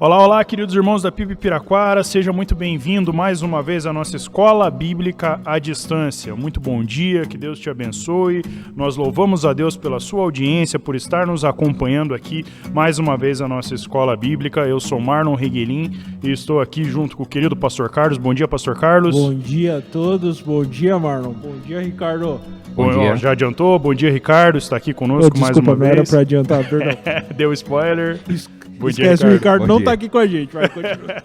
Olá, olá, queridos irmãos da PIB Piraquara, seja muito bem-vindo mais uma vez à nossa Escola Bíblica à Distância. Muito bom dia, que Deus te abençoe. Nós louvamos a Deus pela sua audiência, por estar nos acompanhando aqui mais uma vez a nossa Escola Bíblica. Eu sou Marlon Reguelin e estou aqui junto com o querido Pastor Carlos. Bom dia, Pastor Carlos. Bom dia a todos, bom dia, Marlon. Bom dia, Ricardo. Bom, Bom dia. já adiantou? Bom dia, Ricardo. Está aqui conosco oh, mais uma vez. Desculpa, era para adiantar, perdão. Deu spoiler. Bom Esquece, dia, Ricardo. o Ricardo bom não está aqui com a gente. Vai, continua.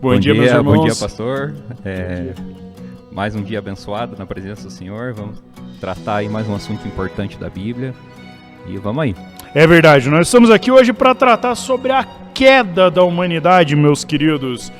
bom, bom, dia, meus irmãos. Bom dia, pastor. É, mais um dia abençoado na presença do Senhor. Vamos tratar aí mais um assunto importante da Bíblia. E vamos aí. É verdade. Nós estamos aqui hoje para tratar sobre a queda da humanidade, meus queridos.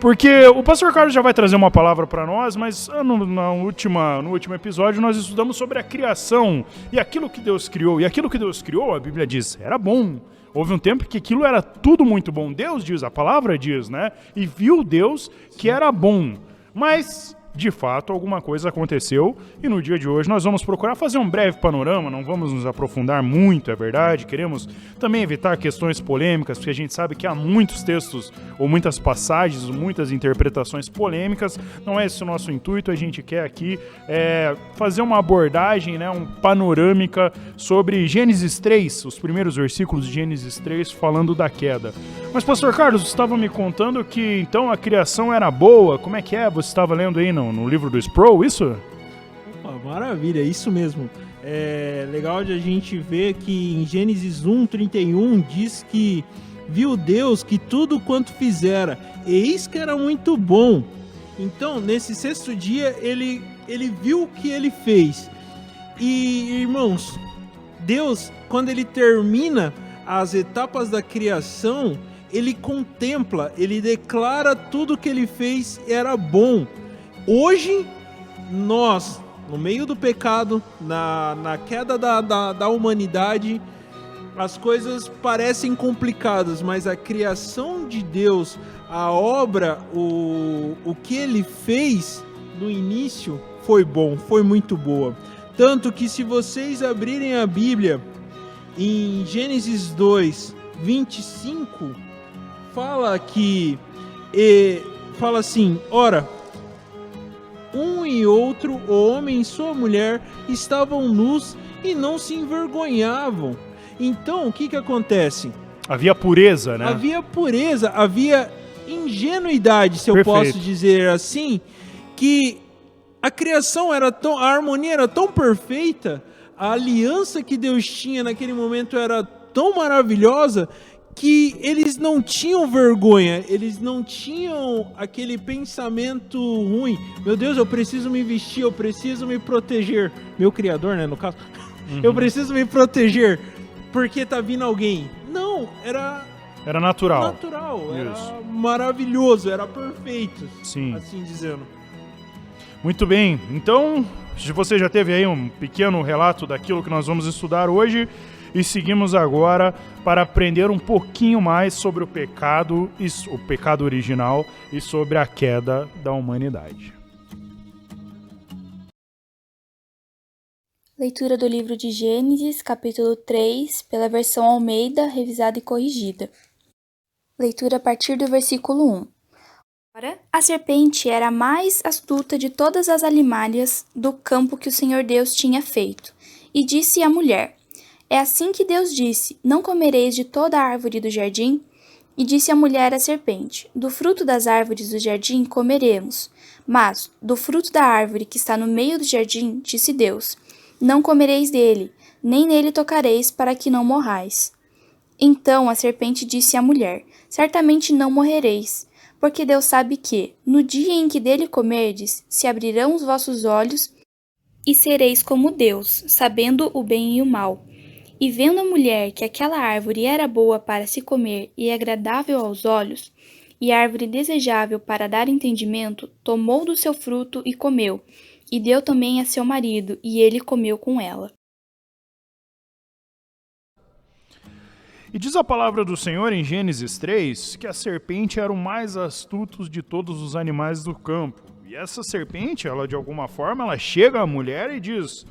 Porque o pastor Carlos já vai trazer uma palavra para nós, mas ah, no, na última, no último episódio nós estudamos sobre a criação e aquilo que Deus criou. E aquilo que Deus criou, a Bíblia diz, era bom. Houve um tempo que aquilo era tudo muito bom. Deus diz, a palavra diz, né? E viu Deus que era bom. Mas de fato alguma coisa aconteceu e no dia de hoje nós vamos procurar fazer um breve panorama, não vamos nos aprofundar muito, é verdade, queremos também evitar questões polêmicas, porque a gente sabe que há muitos textos ou muitas passagens, muitas interpretações polêmicas, não é esse o nosso intuito, a gente quer aqui é, fazer uma abordagem, né, um panorâmica sobre Gênesis 3, os primeiros versículos de Gênesis 3 falando da queda. Mas pastor Carlos, estava me contando que então a criação era boa, como é que é? Você estava lendo aí, não? No, no livro do Sproul, isso? Opa, maravilha, isso mesmo. É legal de a gente ver que em Gênesis 1, 31 diz que viu Deus que tudo quanto fizera, eis que era muito bom. Então, nesse sexto dia, ele, ele viu o que ele fez. E, irmãos, Deus, quando ele termina as etapas da criação, ele contempla, ele declara tudo que ele fez era bom. Hoje, nós, no meio do pecado, na, na queda da, da, da humanidade, as coisas parecem complicadas, mas a criação de Deus, a obra, o, o que ele fez no início foi bom, foi muito boa. Tanto que se vocês abrirem a Bíblia em Gênesis 2, 25, fala que e, fala assim: ora, um e outro, o homem e sua mulher, estavam nus e não se envergonhavam. Então, o que que acontece? Havia pureza, né? Havia pureza, havia ingenuidade, se eu Perfeito. posso dizer assim, que a criação era tão, a harmonia era tão perfeita, a aliança que Deus tinha naquele momento era tão maravilhosa que eles não tinham vergonha, eles não tinham aquele pensamento ruim. Meu Deus, eu preciso me vestir, eu preciso me proteger. Meu criador, né, no caso. Uhum. Eu preciso me proteger porque tá vindo alguém. Não, era era natural. Natural, Isso. era maravilhoso, era perfeito. Sim. Assim dizendo. Muito bem. Então, se você já teve aí um pequeno relato daquilo que nós vamos estudar hoje, e seguimos agora para aprender um pouquinho mais sobre o pecado, o pecado original e sobre a queda da humanidade. Leitura do livro de Gênesis, capítulo 3, pela versão Almeida, revisada e corrigida. Leitura a partir do versículo 1. Ora, a serpente era a mais astuta de todas as alimárias do campo que o Senhor Deus tinha feito, e disse à mulher: é assim que Deus disse: Não comereis de toda a árvore do jardim? E disse a mulher à serpente: Do fruto das árvores do jardim comeremos. Mas do fruto da árvore que está no meio do jardim, disse Deus: Não comereis dele, nem nele tocareis, para que não morrais. Então a serpente disse à mulher: Certamente não morrereis, porque Deus sabe que, no dia em que dele comerdes, se abrirão os vossos olhos e sereis como Deus, sabendo o bem e o mal. E vendo a mulher que aquela árvore era boa para se comer e agradável aos olhos, e árvore desejável para dar entendimento, tomou do seu fruto e comeu, e deu também a seu marido, e ele comeu com ela. E diz a palavra do Senhor em Gênesis 3 que a serpente era o mais astuto de todos os animais do campo. E essa serpente, ela de alguma forma, ela chega à mulher e diz: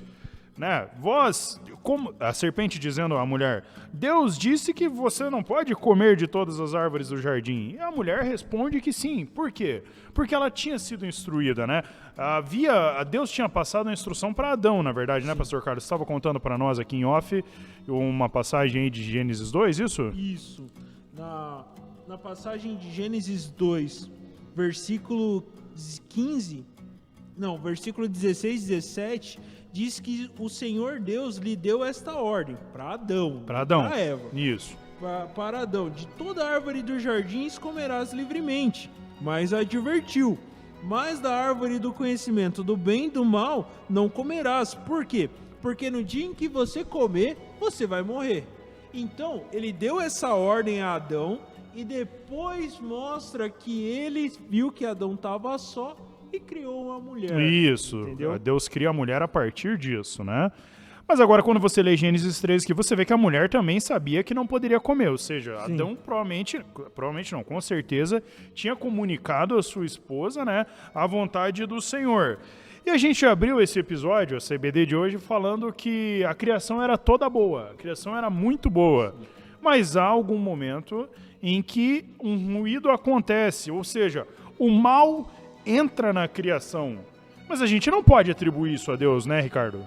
né? Vós, como a serpente dizendo à mulher, Deus disse que você não pode comer de todas as árvores do jardim. E a mulher responde que sim. Por quê? Porque ela tinha sido instruída, né? Havia, Deus tinha passado a instrução para Adão, na verdade, né, pastor Carlos? Você estava contando para nós aqui em off uma passagem aí de Gênesis 2, isso? Isso. Na, na passagem de Gênesis 2, versículo 15, não, versículo 16, 17, diz que o Senhor Deus lhe deu esta ordem para Adão. Para Adão. Para Eva. Isso. Pra, para Adão: De toda árvore dos jardins comerás livremente. Mas advertiu: Mas da árvore do conhecimento do bem e do mal não comerás. Por quê? Porque no dia em que você comer, você vai morrer. Então, ele deu essa ordem a Adão e depois mostra que ele viu que Adão estava só e criou uma mulher. Isso. Entendeu? Deus cria a mulher a partir disso, né? Mas agora, quando você lê Gênesis 3, que você vê que a mulher também sabia que não poderia comer. Ou seja, Sim. Adão provavelmente, provavelmente não, com certeza, tinha comunicado à sua esposa, né, a vontade do Senhor. E a gente abriu esse episódio, a CBD de hoje, falando que a criação era toda boa, a criação era muito boa. Mas há algum momento em que um ruído acontece, ou seja, o mal entra na criação. Mas a gente não pode atribuir isso a Deus, né, Ricardo?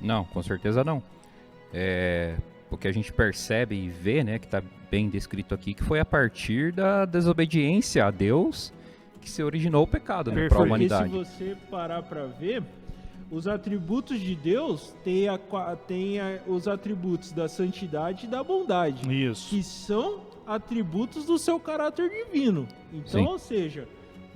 Não, com certeza não. É, o que a gente percebe e vê, né, que está bem descrito aqui, que foi a partir da desobediência a Deus que se originou o pecado né, para a Perfeito. Porque se humanidade. você parar para ver, os atributos de Deus têm, a qua- têm a- os atributos da santidade e da bondade, Isso. que são atributos do seu caráter divino. Então, Sim. ou seja,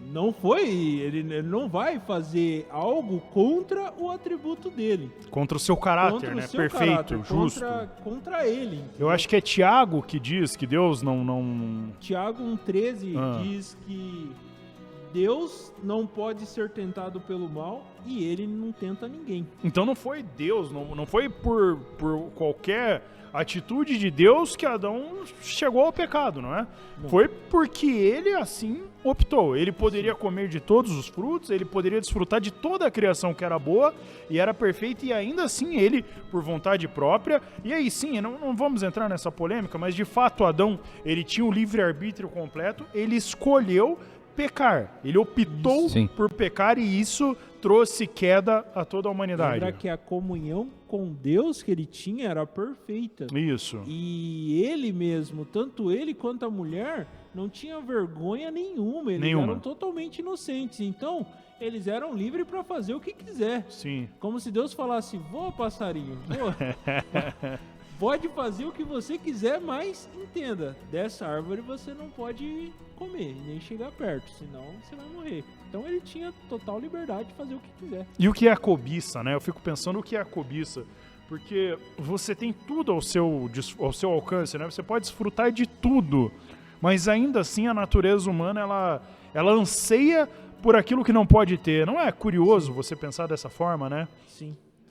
não foi, ele, ele não vai fazer algo contra o atributo dele. Contra o seu caráter, contra né? seu Perfeito, caráter, justo. Contra, contra ele. Eu acho que é Tiago que diz que Deus não. não... Tiago 1,13 Ah. diz que Deus não pode ser tentado pelo mal e ele não tenta ninguém. Então não foi Deus, não, não foi por, por qualquer atitude de Deus que Adão chegou ao pecado, não é? Foi porque ele assim optou. Ele poderia comer de todos os frutos, ele poderia desfrutar de toda a criação que era boa e era perfeita, e ainda assim ele, por vontade própria, e aí sim, não, não vamos entrar nessa polêmica, mas de fato Adão, ele tinha o livre-arbítrio completo, ele escolheu pecar, ele optou Sim. por pecar e isso trouxe queda a toda a humanidade. Lembra que a comunhão com Deus que ele tinha era perfeita. Isso. E ele mesmo, tanto ele quanto a mulher, não tinha vergonha nenhuma. Eles Nenhuma. eram totalmente inocentes. Então, eles eram livres para fazer o que quiser. Sim. Como se Deus falasse: voa, passarinho, voa. pode fazer o que você quiser, mas entenda: dessa árvore você não pode comer, nem chegar perto, senão você vai morrer. Então ele tinha total liberdade de fazer o que quiser. E o que é a cobiça, né? Eu fico pensando o que é a cobiça. Porque você tem tudo ao seu, ao seu alcance, né? Você pode desfrutar de tudo. Mas ainda assim a natureza humana, ela, ela anseia por aquilo que não pode ter. Não é curioso você pensar dessa forma, né?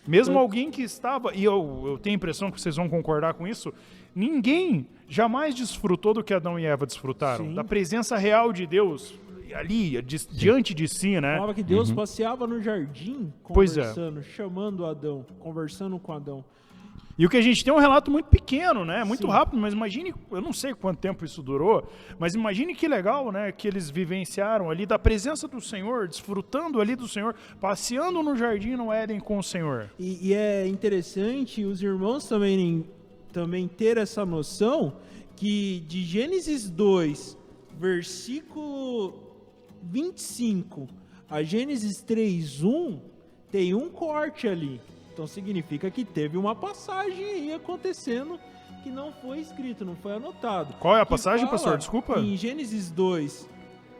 Mesmo alguém que estava, e eu, eu tenho a impressão que vocês vão concordar com isso, ninguém jamais desfrutou do que Adão e Eva desfrutaram. Sim. Da presença real de Deus ali, di- diante de si, né? Falava que Deus passeava no jardim Pois é. conversando, chamando Adão, conversando com Adão. E o que a gente tem é um relato muito pequeno, né? Muito Sim. rápido, mas imagine, eu não sei quanto tempo isso durou, mas imagine que legal, né? Que eles vivenciaram ali da presença do Senhor, desfrutando ali do Senhor, passeando no jardim no Éden com o Senhor. E, e é interessante os irmãos também, também ter essa noção que de Gênesis 2, versículo 25 a Gênesis 3, 1, tem um corte ali. Então significa que teve uma passagem aí acontecendo que não foi escrito, não foi anotado. Qual é a Que passagem, fala pastor? Desculpa. Em Gênesis 2,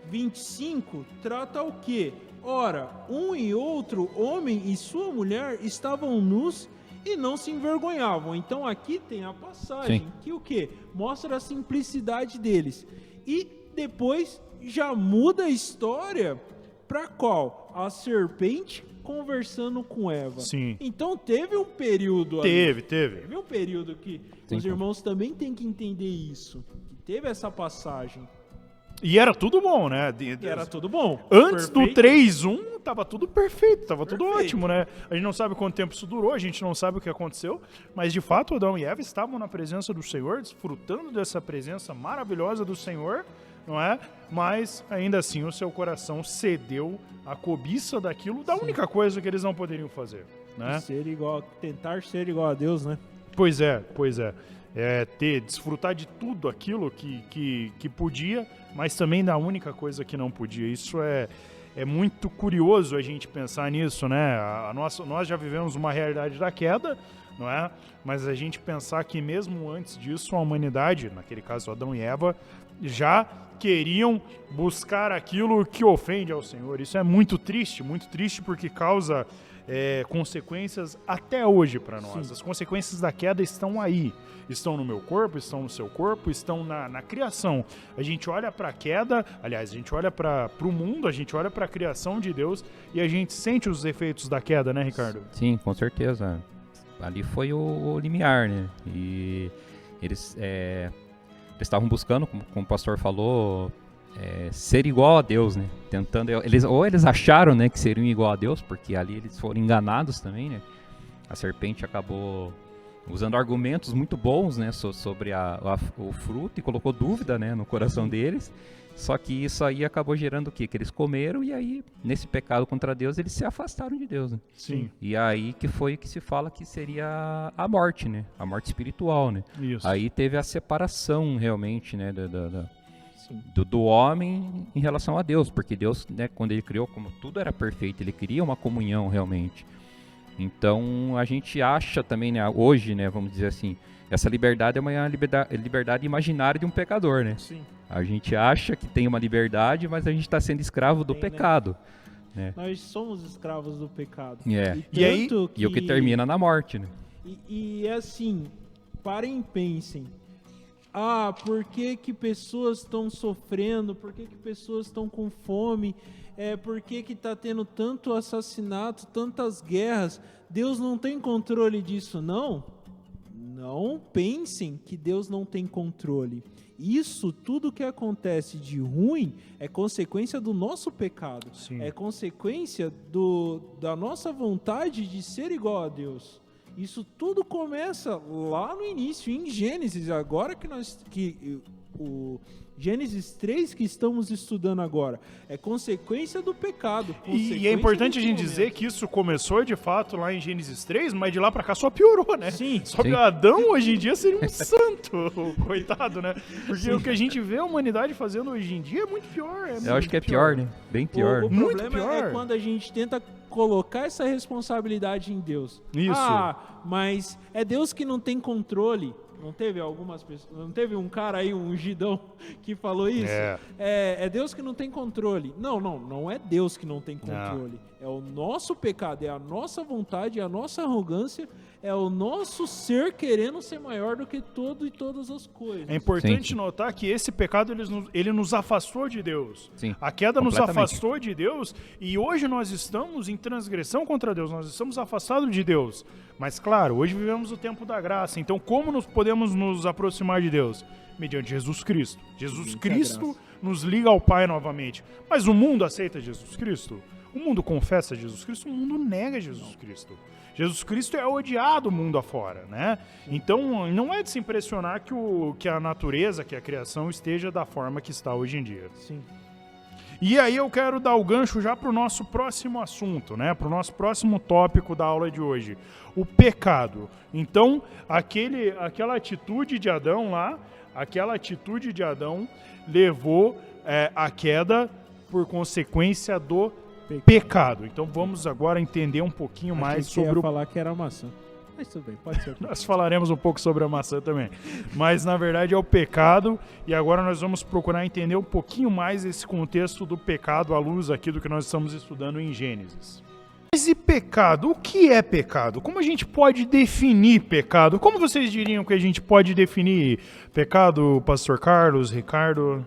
25, trata o quê? Ora, um e outro homem e sua mulher estavam nus e não se envergonhavam. Então aqui tem a passagem Sim. que o quê? Mostra a simplicidade deles. E depois já muda a história para qual? A serpente conversando com Eva. Sim. Então teve um período ali. Teve, teve. Teve um período que Sim, os irmãos também têm que entender isso. Que teve essa passagem. E era tudo bom, né? De- E era tudo bom. Antes do Perfeito. 3-1, tava tudo perfeito, tava tudo Perfeito. ótimo, né? A gente não sabe quanto tempo isso durou, a gente não sabe o que aconteceu, mas de fato Adão e Eva estavam na presença do Senhor, desfrutando dessa presença maravilhosa do Senhor, não é? Mas ainda assim o seu coração cedeu à cobiça daquilo, da única coisa que eles não poderiam fazer, né? Ser igual, tentar ser igual a Deus, né? Pois é, pois é. É ter, desfrutar de tudo aquilo que, que, que podia, mas também da única coisa que não podia. Isso é, é muito curioso a gente pensar nisso, né? A, a nossa, nós já vivemos uma realidade da queda, não é? Mas a gente pensar que mesmo antes disso, a humanidade, naquele caso Adão e Eva, já queriam buscar aquilo que ofende ao Senhor. Isso é muito triste, muito triste porque causa é, consequências até hoje para nós. Sim. As consequências da queda estão aí. Estão no meu corpo, estão no seu corpo, estão na, na criação. A gente olha para a queda, aliás, a gente olha para o mundo, a gente olha para a criação de Deus e a gente sente os efeitos da queda, né, Ricardo? Sim, com certeza. Ali foi o, o limiar, né? E eles é, eles estavam buscando, como, como o pastor falou, é, ser igual a Deus, né? Tentando, eles ou eles acharam, né, que seriam igual a Deus, porque ali eles foram enganados também, né? A serpente acabou usando argumentos muito bons, né, so- sobre a- a- o fruto e colocou dúvida, né, no coração deles. Só que isso aí acabou gerando o quê? Que eles comeram e aí, nesse pecado contra Deus, eles se afastaram de Deus, né? Sim, E aí que foi que se fala que seria a morte, né? A morte espiritual, né? isso. Aí teve a separação realmente, né? da- da- da- do, do homem em relação a Deus, porque Deus, né, quando ele criou, como tudo era perfeito, ele queria uma comunhão realmente. Então a gente acha também, né, hoje, né, vamos dizer assim, essa liberdade é uma liberdade, liberdade imaginária de um pecador, né? Sim. A gente acha que tem uma liberdade, mas a gente está sendo escravo do Tem, né? pecado. Nós somos escravos do pecado. É. E aí- tanto E o que termina na morte, né? E, e assim, parem e pensem. Ah, por que, que pessoas estão sofrendo? Por que, que pessoas estão com fome? É, por que que está tendo tanto assassinato, tantas guerras? Deus não tem controle disso, não? Não pensem que Deus não tem controle. Isso, tudo que acontece de ruim, é consequência do nosso pecado. Sim. É consequência do, da nossa vontade de ser igual a Deus. Isso tudo começa lá no início, em Gênesis, agora que nós que o Gênesis 3 que estamos estudando agora é consequência do pecado. E, e consequência é importante a gente dizer momento. que isso começou de fato lá em Gênesis 3, mas de lá pra cá só piorou, né? Sim. Só que Sim. Adão hoje em dia seria um santo, coitado, né? Porque o que a gente vê a humanidade fazendo hoje em dia é muito pior. É Eu muito acho que é pior, né? Bem pior. O, o Muito problema pior. é quando a gente tenta colocar essa responsabilidade em Deus. Isso. Ah, mas é Deus que não tem controle. Não teve algumas pessoas, não teve um cara aí, um ungidão, que falou isso? É. É, é Deus que não tem controle. Não, não, não é Deus que não tem controle. É o nosso pecado, é a nossa vontade, é a nossa arrogância, é o nosso ser querendo ser maior do que todo e todas as coisas. É importante Sim. notar que esse pecado ele nos, ele nos afastou de Deus. Sim, A queda nos afastou de Deus e hoje nós estamos em transgressão contra Deus, nós estamos afastados de Deus. Mas claro, hoje vivemos o tempo da graça. Então, como nos podemos nos aproximar de Deus? Mediante Jesus Cristo. Jesus Cristo nos liga ao Pai novamente. Mas o mundo aceita Jesus Cristo? O mundo confessa Jesus Cristo? O mundo nega Jesus Cristo. Jesus Cristo é odiado mundo afora, né? Então, não é de se impressionar que, o, que a natureza, que a criação esteja da forma que está hoje em dia. Sim. E aí eu quero dar o gancho já para o nosso próximo assunto, né? Para o nosso próximo tópico da aula de hoje, o pecado. Então, aquele, aquela atitude de Adão lá, aquela atitude de Adão levou é, à queda por consequência do Pecado. Então, vamos agora entender um pouquinho mais sobre o falar que era maçã. Mas tudo bem, pode ser. nós falaremos um pouco sobre a maçã também. Mas na verdade é o pecado, e agora nós vamos procurar entender um pouquinho mais esse contexto do pecado à luz aqui do que nós estamos estudando em Gênesis. Mas e pecado? O que é pecado? Como a gente pode definir pecado? Como vocês diriam que a gente pode definir pecado, Pastor Carlos, Ricardo?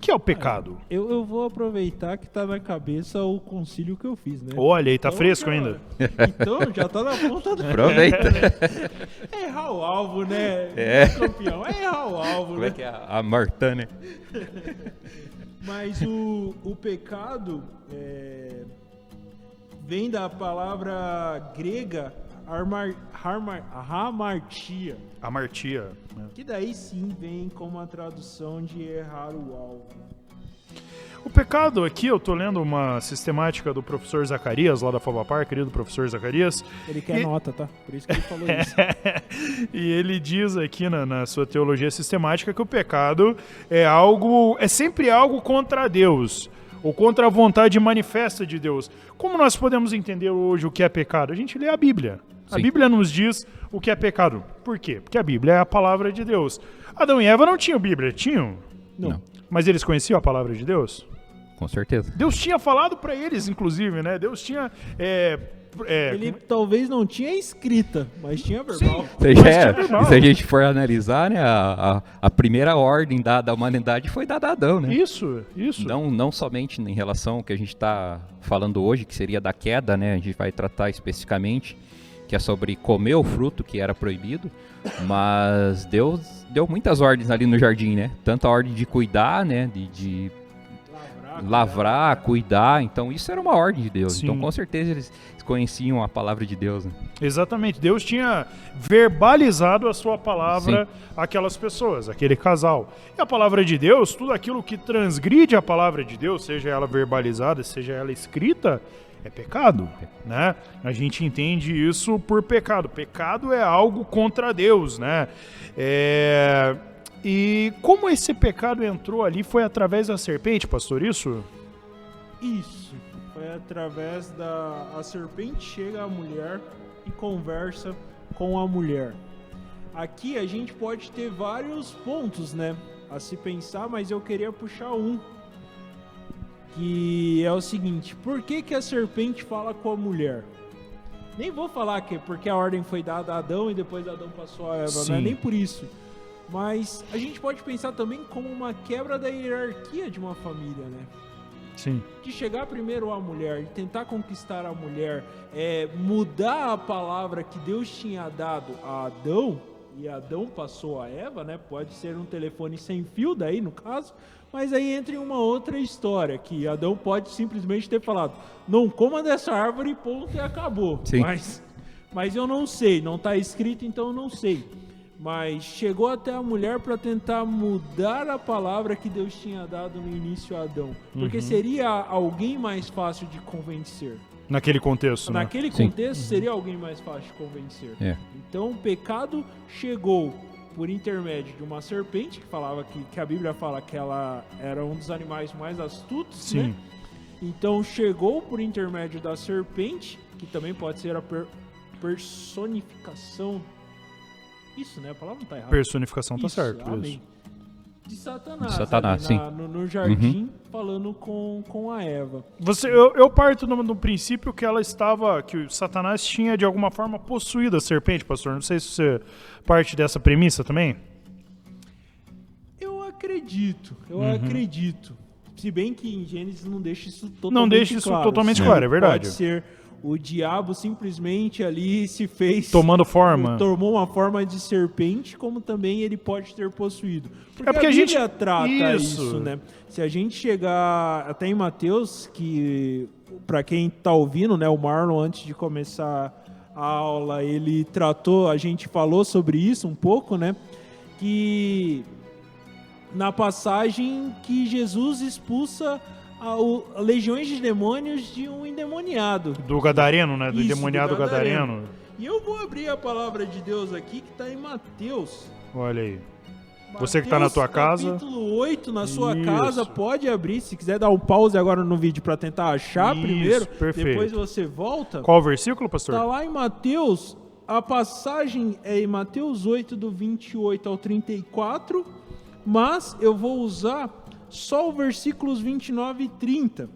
Que é o pecado? Eu, eu vou aproveitar que tá na cabeça o concílio que eu fiz, né? Olha aí, tá Então, fresco já- ainda. Então, já tá na ponta do... Aproveita. É errar o alvo, né? É. Campeão, é errar o alvo, Como né? é que é a, a Martã, né? Mas o, o pecado é, vem da palavra grega armar, harmar, hamartia, Amartia. né? que daí sim vem como a tradução de errar o alvo. O pecado aqui, eu tô lendo uma sistemática do professor Zacarias, lá da Fabapar, querido professor Zacarias, Ele quer E- nota, tá? Por isso que ele falou isso. e ele diz aqui na, na sua teologia sistemática que o pecado é algo, é sempre algo contra Deus, ou contra a vontade manifesta de Deus. Como nós podemos entender hoje o que é pecado? A gente lê a Bíblia. A Sim. Bíblia nos diz o que é pecado. Por quê? Porque a Bíblia é a palavra de Deus. Adão e Eva não tinham Bíblia, tinham? Não. Não. Mas eles conheciam a palavra de Deus? Com certeza. Deus tinha falado para eles, inclusive, né? Deus tinha. é, é, Ele talvez não tinha escrita, mas tinha verbal. Aí Mas tinha verbal. Se a gente for analisar, né, a, a, a primeira ordem da, da humanidade foi dada a Adão, né? Isso, isso. Não, não somente em relação ao que a gente está falando hoje, que seria da queda, né? A gente vai tratar especificamente, que é sobre comer o fruto que era proibido, mas Deus deu muitas ordens ali no jardim, né? Tanto a ordem de cuidar, né? De, de lavrar, cuidar. Então isso era uma ordem de Deus. Sim. Então com certeza eles conheciam a palavra de Deus. Né? Exatamente. Deus tinha verbalizado a sua palavra àquelas pessoas, aquele casal. E a palavra de Deus, tudo aquilo que transgride a palavra de Deus, seja ela verbalizada, seja ela escrita, é pecado, né? A gente entende isso por pecado. Pecado é algo contra Deus, né? É, E como esse pecado entrou ali foi através da serpente, pastor, isso? Isso. Foi através da. A serpente chega à mulher e conversa com a mulher. Aqui a gente pode ter vários pontos, né? A se pensar, mas eu queria puxar um. Que é o seguinte: por que, que a serpente fala com a mulher? Nem vou falar que é porque a ordem foi dada a Adão e depois Adão passou a Eva, não é Sim. nem por isso. Mas a gente pode pensar também como uma quebra da hierarquia de uma família, né? Sim. de chegar primeiro à mulher e tentar conquistar a mulher, é, mudar a palavra que Deus tinha dado a Adão, e Adão passou a Eva, né? Pode ser um telefone sem fio daí, no caso, mas aí entra em uma outra história, que Adão pode simplesmente ter falado, não coma dessa árvore, ponto, e acabou. Sim. Mas, mas eu não sei, não está escrito, então eu não sei. Mas chegou até a mulher para tentar mudar a palavra que Deus tinha dado no início a Adão. Porque seria alguém mais fácil de convencer. Naquele contexto, né? Naquele Sim. contexto, seria alguém mais fácil de convencer. É. Então o pecado chegou por intermédio de uma serpente, que falava que, que a Bíblia fala que ela era um dos animais mais astutos, Sim. né? Então chegou por intermédio da serpente, que também pode ser a per- personificação. Isso, né? A palavra não tá errada. Personificação tá Isso, certo. amém. Isso. De Satanás. De Satanás, ali. Uhum. na- no, no jardim, falando com, com a Eva. Você, eu, eu parto do, do princípio que ela estava, que o Satanás tinha de alguma forma possuído a serpente, pastor. Não sei se você parte dessa premissa também. Eu acredito, eu Uhum. acredito. Se bem que em Gênesis não deixa isso totalmente Não deixa isso claro. totalmente Sim, claro, é verdade. Pode ser o diabo simplesmente ali se fez... Tomando forma. Tomou uma forma de serpente, como também ele pode ter possuído. Porque, É porque a a gente- Bíblia trata Isso. isso. né? Se a gente chegar até em Mateus, que para quem tá ouvindo, né, o Marlon antes de começar a aula, ele tratou, a gente falou sobre isso um pouco, né? Que na passagem que Jesus expulsa a, o- legiões de demônios de um endemoniado. Do Gadareno, né? Do Isso, do endemoniado Gadareno. Gadareno. E eu vou abrir a palavra de Deus aqui que está em Mateus. Olha aí. Você que tá na Mateus, tua casa. Capítulo 8, na sua Isso. casa, pode abrir. Se quiser dar um pause agora no vídeo para tentar achar Isso, primeiro, perfeito. depois você volta. Qual o versículo, pastor? Está lá em Mateus, a passagem é em Mateus 8, do 28 ao 34, mas eu vou usar só os versículos 29 e 30.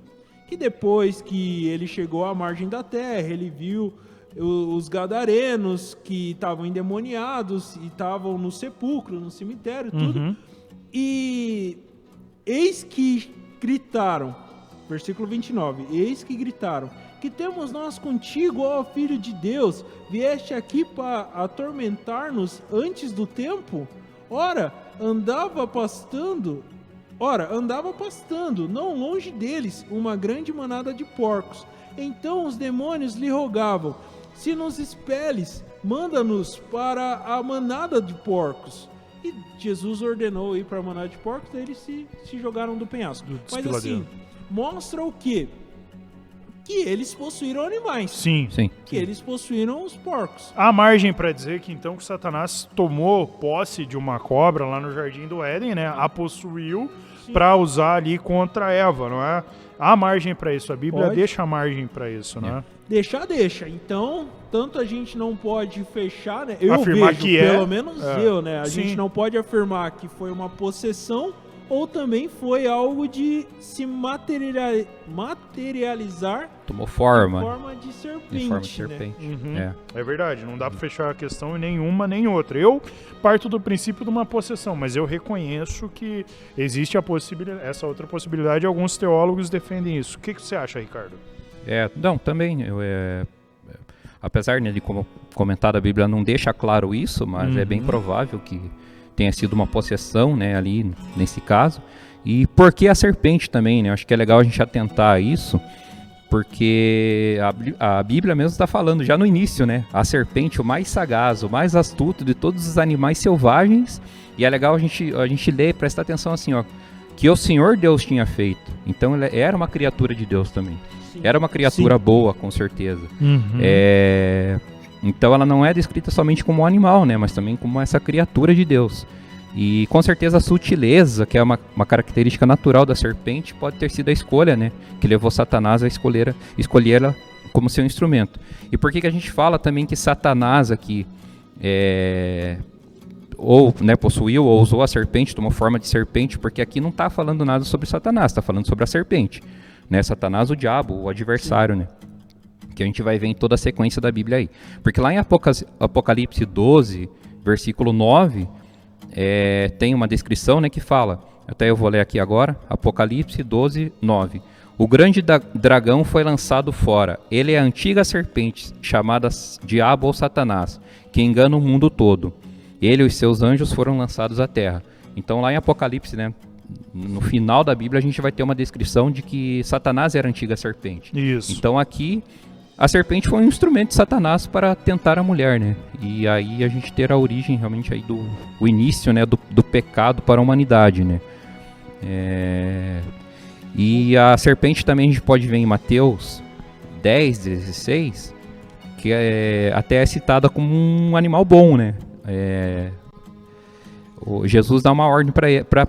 Que depois que ele chegou à margem da terra, ele viu os gadarenos que estavam endemoniados e estavam no sepulcro, no cemitério, tudo. Uhum. E Eis que gritaram, versículo 29, eis que gritaram, que temos nós contigo, ó Filho de Deus, vieste aqui para atormentar-nos antes do tempo? Ora, andava pastando, ora, andava pastando, não longe deles, uma grande manada de porcos. Então os demônios lhe rogavam, se nos expeles, manda-nos para a manada de porcos. E Jesus ordenou ir para a manada de porcos, daí eles se, se jogaram do penhasco. Do Mas desfiladeiro. assim, mostra o quê? Que eles possuíram animais. Sim. Sim. Que eles possuíram os porcos. Há margem para dizer que então que Satanás tomou posse de uma cobra lá no jardim do Éden, né? A possuiu para usar ali contra Eva, não é? Há margem para isso. A Bíblia Pode. deixa margem para isso, né? Deixar, deixa. Então, tanto a gente não pode fechar, né? Eu Afirmar vejo, que é. pelo menos É. eu, né? A Sim. gente não pode afirmar que foi uma possessão ou também foi algo de se materiali- materializar Tomou em forma. forma de serpente, Em forma de né? serpente. Uhum. É. É verdade, não dá pra fechar a questão em nenhuma nem outra. Eu parto do princípio de uma possessão, mas eu reconheço que existe a possibilidade, essa outra possibilidade e alguns teólogos defendem isso. O que, que você acha, Ricardo? É, não, também. Eu, é, é, apesar né, de como comentar a Bíblia não deixa claro isso, mas é bem Uhum. provável que tenha sido uma possessão, né, ali nesse caso. E por que a serpente também, né? Eu acho que é legal a gente atentar a isso, porque a, a Bíblia mesmo está falando já no início, né? A serpente, o mais sagaz, o mais astuto de todos os animais selvagens. E é legal a gente, a gente ler prestar atenção assim, ó. Que o Senhor Deus tinha feito. Então ele era uma criatura de Deus também. Sim. Era uma criatura boa, com certeza. Uhum. É, Então ela não é descrita somente como um animal, né? Mas também como essa criatura de Deus. E com certeza a sutileza, que é uma, uma característica natural da serpente, pode ter sido a escolha, né? Que levou Satanás a escolher, escolhê-la como seu instrumento. E por que, que a gente fala também que Satanás aqui é, ou né, possuiu ou usou a serpente, tomou forma de serpente, porque aqui não está falando nada sobre Satanás, está falando sobre a serpente. Né? Satanás, o diabo, o adversário, né? Que a gente vai ver em toda a sequência da Bíblia aí. Porque lá em Apoca- Apocalipse 12, versículo 9, é, tem uma descrição né, que fala, até eu vou ler aqui agora, Apocalipse 12, 9. O grande dragão foi lançado fora. Ele é a antiga serpente, chamada Diabo ou Satanás, que engana o mundo todo. Ele e os seus anjos foram lançados à terra. Então lá em Apocalipse, né, no final da Bíblia, a gente vai ter uma descrição de que Satanás era a antiga serpente. Isso. Então aqui a serpente foi um instrumento de Satanás para tentar a mulher, né? E aí a gente ter a origem realmente aí do o início, né, do, do pecado para a humanidade, né? É, E a serpente também a gente pode ver em Mateus 10, 16, que é até é citada como um animal bom, né? É, Jesus dá uma ordem para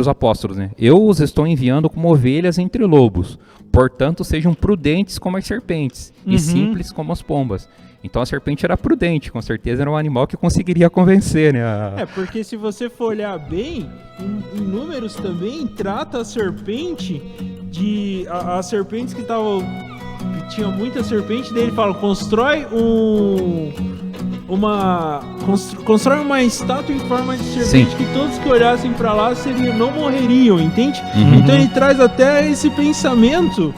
os apóstolos, né? Eu os estou enviando como ovelhas entre lobos. Portanto, sejam prudentes como as serpentes Uhum. e simples como as pombas. Então a serpente era prudente, com certeza era um animal que conseguiria convencer, né? a- É, porque se você for olhar bem, em, em números também trata a serpente de. a- As serpentes que estavam. Tinha muita serpente, daí ele fala: constrói um. Uma. constr- Constrói uma estátua em forma de serpente Sim. que todos que olhassem pra lá seriam, não morreriam, entende? Uhum. Então ele traz até esse pensamento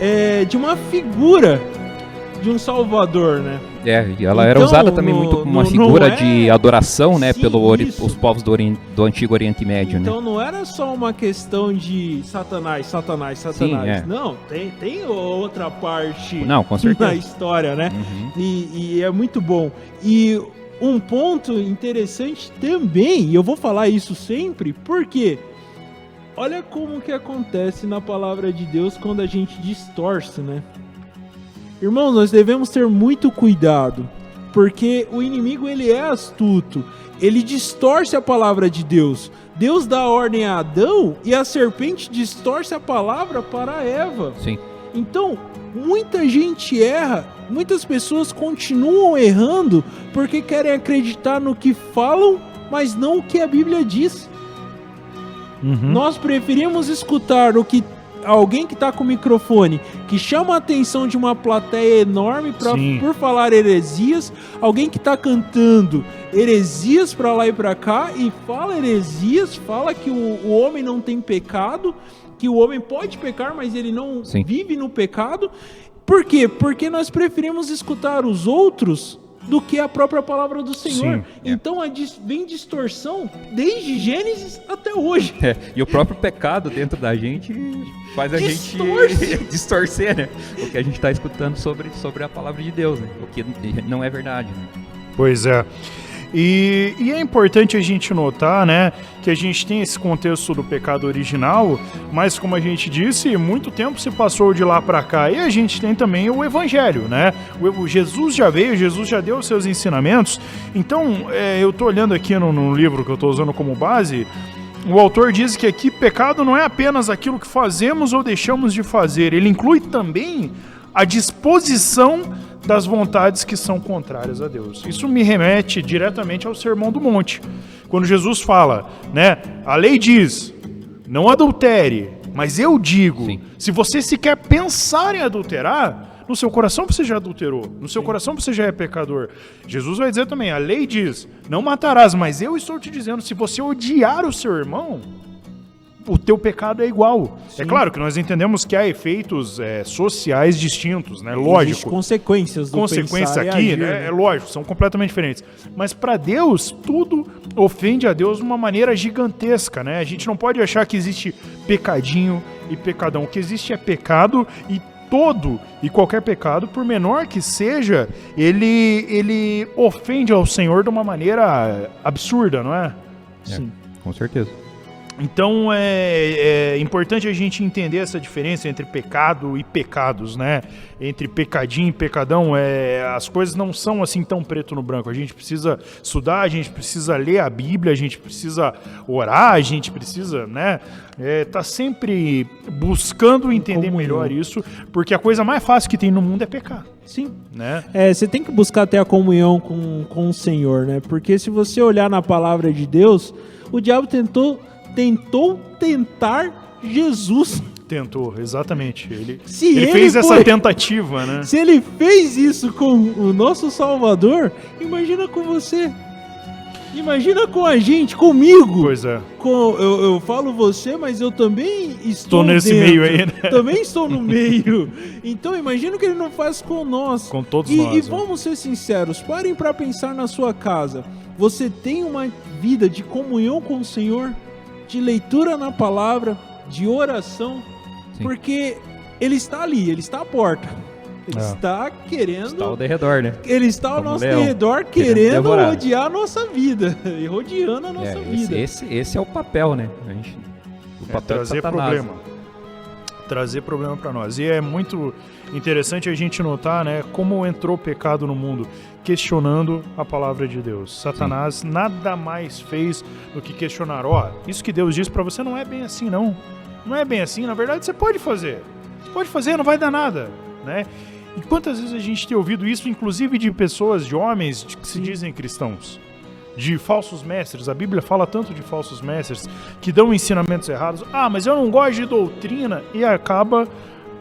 é, de uma figura de um salvador, né? É, ela era Então, usada também no- muito como uma no- figura é- de adoração, né, Sim, pelo ori- isso. os povos do, Orien- do antigo Oriente Médio, né? Então não era só uma questão de Satanás, Satanás, Satanás. é. Não, tem, tem outra parte Não, com certeza. história, né? Uhum. E, e é muito bom. E um ponto interessante também, e eu vou falar isso sempre, porque olha como que acontece na palavra de Deus quando a gente distorce, né? Irmãos, nós devemos ter muito cuidado, porque o inimigo ele é astuto. Ele distorce a palavra de Deus. Deus dá ordem a Adão e a serpente distorce a palavra para Eva. Sim. Então, muita gente erra, muitas pessoas continuam errando porque querem acreditar no que falam, mas não o que a Bíblia diz. Uhum. Nós preferimos escutar o que alguém que tá com o microfone, que chama a atenção de uma plateia enorme pra, Sim. por falar heresias, alguém que tá cantando heresias pra lá e pra cá e fala heresias, fala que o, o homem não tem pecado, que o homem pode pecar, mas ele não Sim. vive no pecado. Por quê? Porque nós preferimos escutar os outros do que a própria palavra do Senhor. Sim. Então a dis- vem distorção desde Gênesis até hoje. É, e o próprio pecado dentro da gente faz a Distorce. gente distorcer, né? O que a gente está escutando sobre, sobre a palavra de Deus, né? O que não é verdade, né? Pois é. E, e é importante a gente notar, né, que a gente tem esse contexto do pecado original, mas como a gente disse, muito tempo se passou de lá para cá. E a gente tem também o evangelho, né? O, Jesus já veio, Jesus já deu os seus ensinamentos. Então, é, eu tô olhando aqui no, no livro que eu tô usando como base, o autor diz que aqui pecado não é apenas aquilo que fazemos ou deixamos de fazer, ele inclui também a disposição das vontades que são contrárias a Deus. Isso me remete diretamente ao Sermão do Monte. Quando Jesus fala, né, a lei diz: "Não adultere", mas eu digo, Sim. se você sequer pensar em adulterar, no seu coração você já adulterou, no seu coração você já é pecador. Jesus vai dizer também: a lei diz: não matarás, mas eu estou te dizendo, se você odiar o seu irmão, o teu pecado é igual. É claro que nós entendemos que há efeitos é, sociais distintos, né? Lógico. consequências do Consequência aqui, agir, né? É lógico, são completamente diferentes. Mas para Deus, tudo ofende a Deus de uma maneira gigantesca, né? A gente não pode achar que existe pecadinho e pecadão. O que existe é pecado e todo e qualquer pecado, por menor que seja, ele ele ofende ao Senhor de uma maneira absurda, não é? Sim. Com certeza. Então é, é importante a gente entender essa diferença entre pecado e pecados, né? Entre pecadinho e pecadão, é, as coisas não são assim tão preto no branco. A gente precisa estudar, a gente precisa ler a Bíblia, a gente precisa orar, a gente precisa, né? É, tá sempre buscando entender comunhão. melhor isso, porque a coisa mais fácil que tem no mundo é pecar, Sim. né? É, você tem que buscar ter a comunhão com, com o Senhor, né? Porque se você olhar na palavra de Deus, o diabo tentou, tentou tentar Jesus. Tentou, exatamente. Ele, Se ele ele fez essa foi- tentativa, né? Se ele fez isso com o nosso Salvador, imagina com você. Imagina com a gente, comigo. Pois é. Com, eu, eu falo você, mas eu também estou Estou nesse dentro. meio aí, né? Também estou no meio. Então imagina o que ele não faz com nós. Com todos E, nós. e né? vamos ser sinceros, parem para pensar na sua casa. Você tem uma vida de comunhão com o Senhor, de leitura na palavra, de oração, Sim. porque ele está ali, ele está à porta. Ele É. está querendo, Está ao derredor, né? ele está ao Como nosso leão, redor querendo querendo devorar. rodear a nossa vida e rodeando a nossa É, esse, vida. esse, esse é o papel, né? A gente, o É, papel trazer Satanás. problema. Trazer problema para nós. E é muito interessante a gente notar, né, como entrou o pecado no mundo, questionando a palavra de Deus. Satanás nada mais fez do que questionar, ó, isso que Deus diz para você não é bem assim não. Não é bem assim, na verdade você pode fazer. Você pode fazer, não vai dar nada, né? E quantas vezes a gente tem ouvido isso, inclusive de pessoas, de homens que se dizem cristãos? De falsos mestres. A Bíblia fala tanto de falsos mestres que dão ensinamentos errados. Ah, mas eu não gosto de doutrina e acaba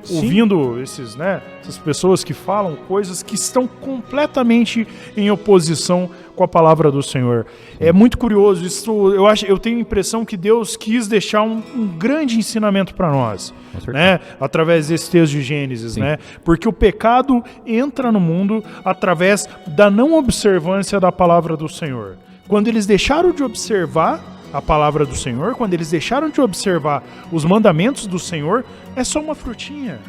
Sim. ouvindo esses, né, essas pessoas que falam coisas que estão completamente em oposição com a palavra do Senhor. É muito curioso isso. Eu acho, eu tenho a impressão que Deus quis deixar um, um grande ensinamento para nós né? Através desse texto de Gênesis, Sim. né? Porque o pecado entra no mundo através da não observância da palavra do Senhor. Quando eles deixaram de observar a palavra do Senhor, quando eles deixaram de observar os mandamentos do Senhor, é só uma frutinha.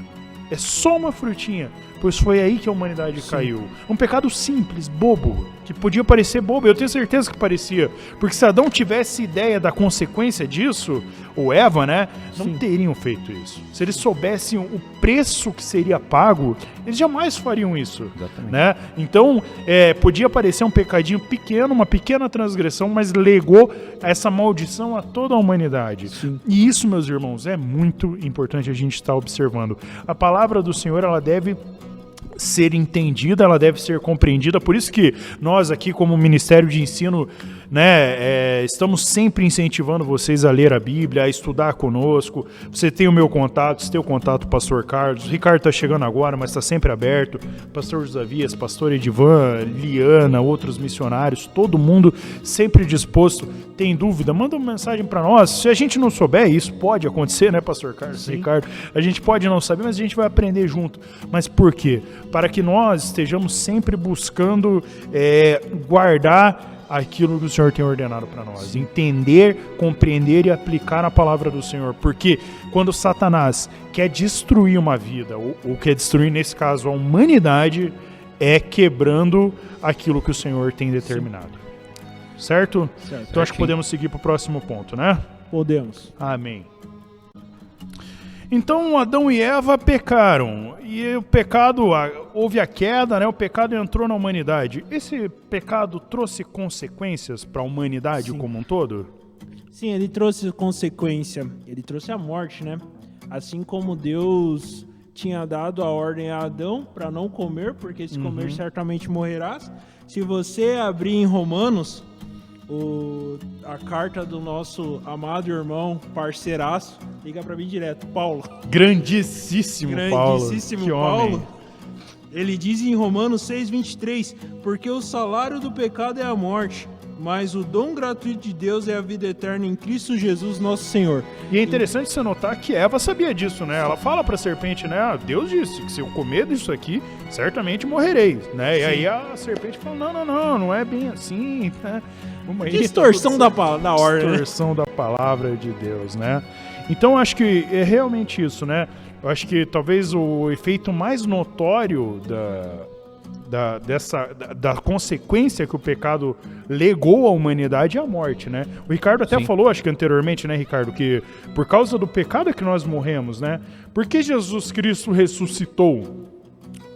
É só uma frutinha. Pois foi aí que a humanidade caiu. Um pecado simples, bobo, que podia parecer bobo. Eu tenho certeza que parecia. Porque se Adão tivesse ideia da consequência disso, ou Eva, né? Não Sim. teriam feito isso. Se eles soubessem o preço que seria pago, eles jamais fariam isso. Exatamente. Né? Então, é, podia parecer um pecadinho pequeno, uma pequena transgressão, mas legou essa maldição a toda a humanidade. Sim. E isso, meus irmãos, é muito importante a gente estar observando. A palavra do Senhor, ela deve ser entendida, ela deve ser compreendida. Por isso que nós aqui, como Ministério de Ensino né? É, estamos sempre incentivando vocês a ler a Bíblia, a estudar conosco. Você tem o meu contato, você tem o contato do pastor Carlos. O Ricardo está chegando agora, mas está sempre aberto. Pastor Josavias, pastor Edivan, Liana, outros missionários, todo mundo sempre disposto. Tem dúvida? Manda uma mensagem para nós. Se a gente não souber, isso pode acontecer, né, pastor Carlos, Sim. Ricardo? A gente pode não saber, mas a gente vai aprender junto. Mas por quê? Para que nós estejamos sempre buscando é, guardar aquilo que o Senhor tem ordenado para nós. Entender, compreender e aplicar a palavra do Senhor. Porque quando Satanás quer destruir uma vida, ou, ou quer destruir, nesse caso, a humanidade, é quebrando aquilo que o Senhor tem determinado. Certo? Certo. Então acho que podemos seguir para o próximo ponto, né? Podemos. Amém. Então Adão e Eva pecaram e o pecado a- houve a queda, né? O pecado entrou na humanidade. Esse pecado trouxe consequências para a humanidade Sim. como um todo? Sim, ele trouxe consequência, ele trouxe a morte, né? Assim como Deus tinha dado a ordem a Adão para não comer, porque se comer certamente morrerás. Se você abrir em Romanos, o- a carta do nosso amado irmão, parceiraço, liga para mim direto, Paulo. Grandíssimo, Paulo. Grandíssimo homem. Paulo. Ele diz em Romanos 6:23, porque o salário do pecado é a morte, mas o dom gratuito de Deus é a vida eterna em Cristo Jesus, nosso Senhor. E é interessante você notar que Eva sabia disso, né? Ela fala para a serpente, né? Ah, Deus disse que se eu comer disso aqui, certamente morrerei, né? E Sim. aí a serpente fala, não, não, não, não é bem assim, né? Distorção da, da ordem. né? distorção da palavra de Deus, né? Então acho que é realmente isso, né? Eu acho que talvez o efeito mais notório da, da, dessa, da, da consequência que o pecado legou à humanidade é a morte, né? O Ricardo até Sim. falou, acho que anteriormente, né, Ricardo, que por causa do pecado é que nós morremos, né? Por que Jesus Cristo ressuscitou?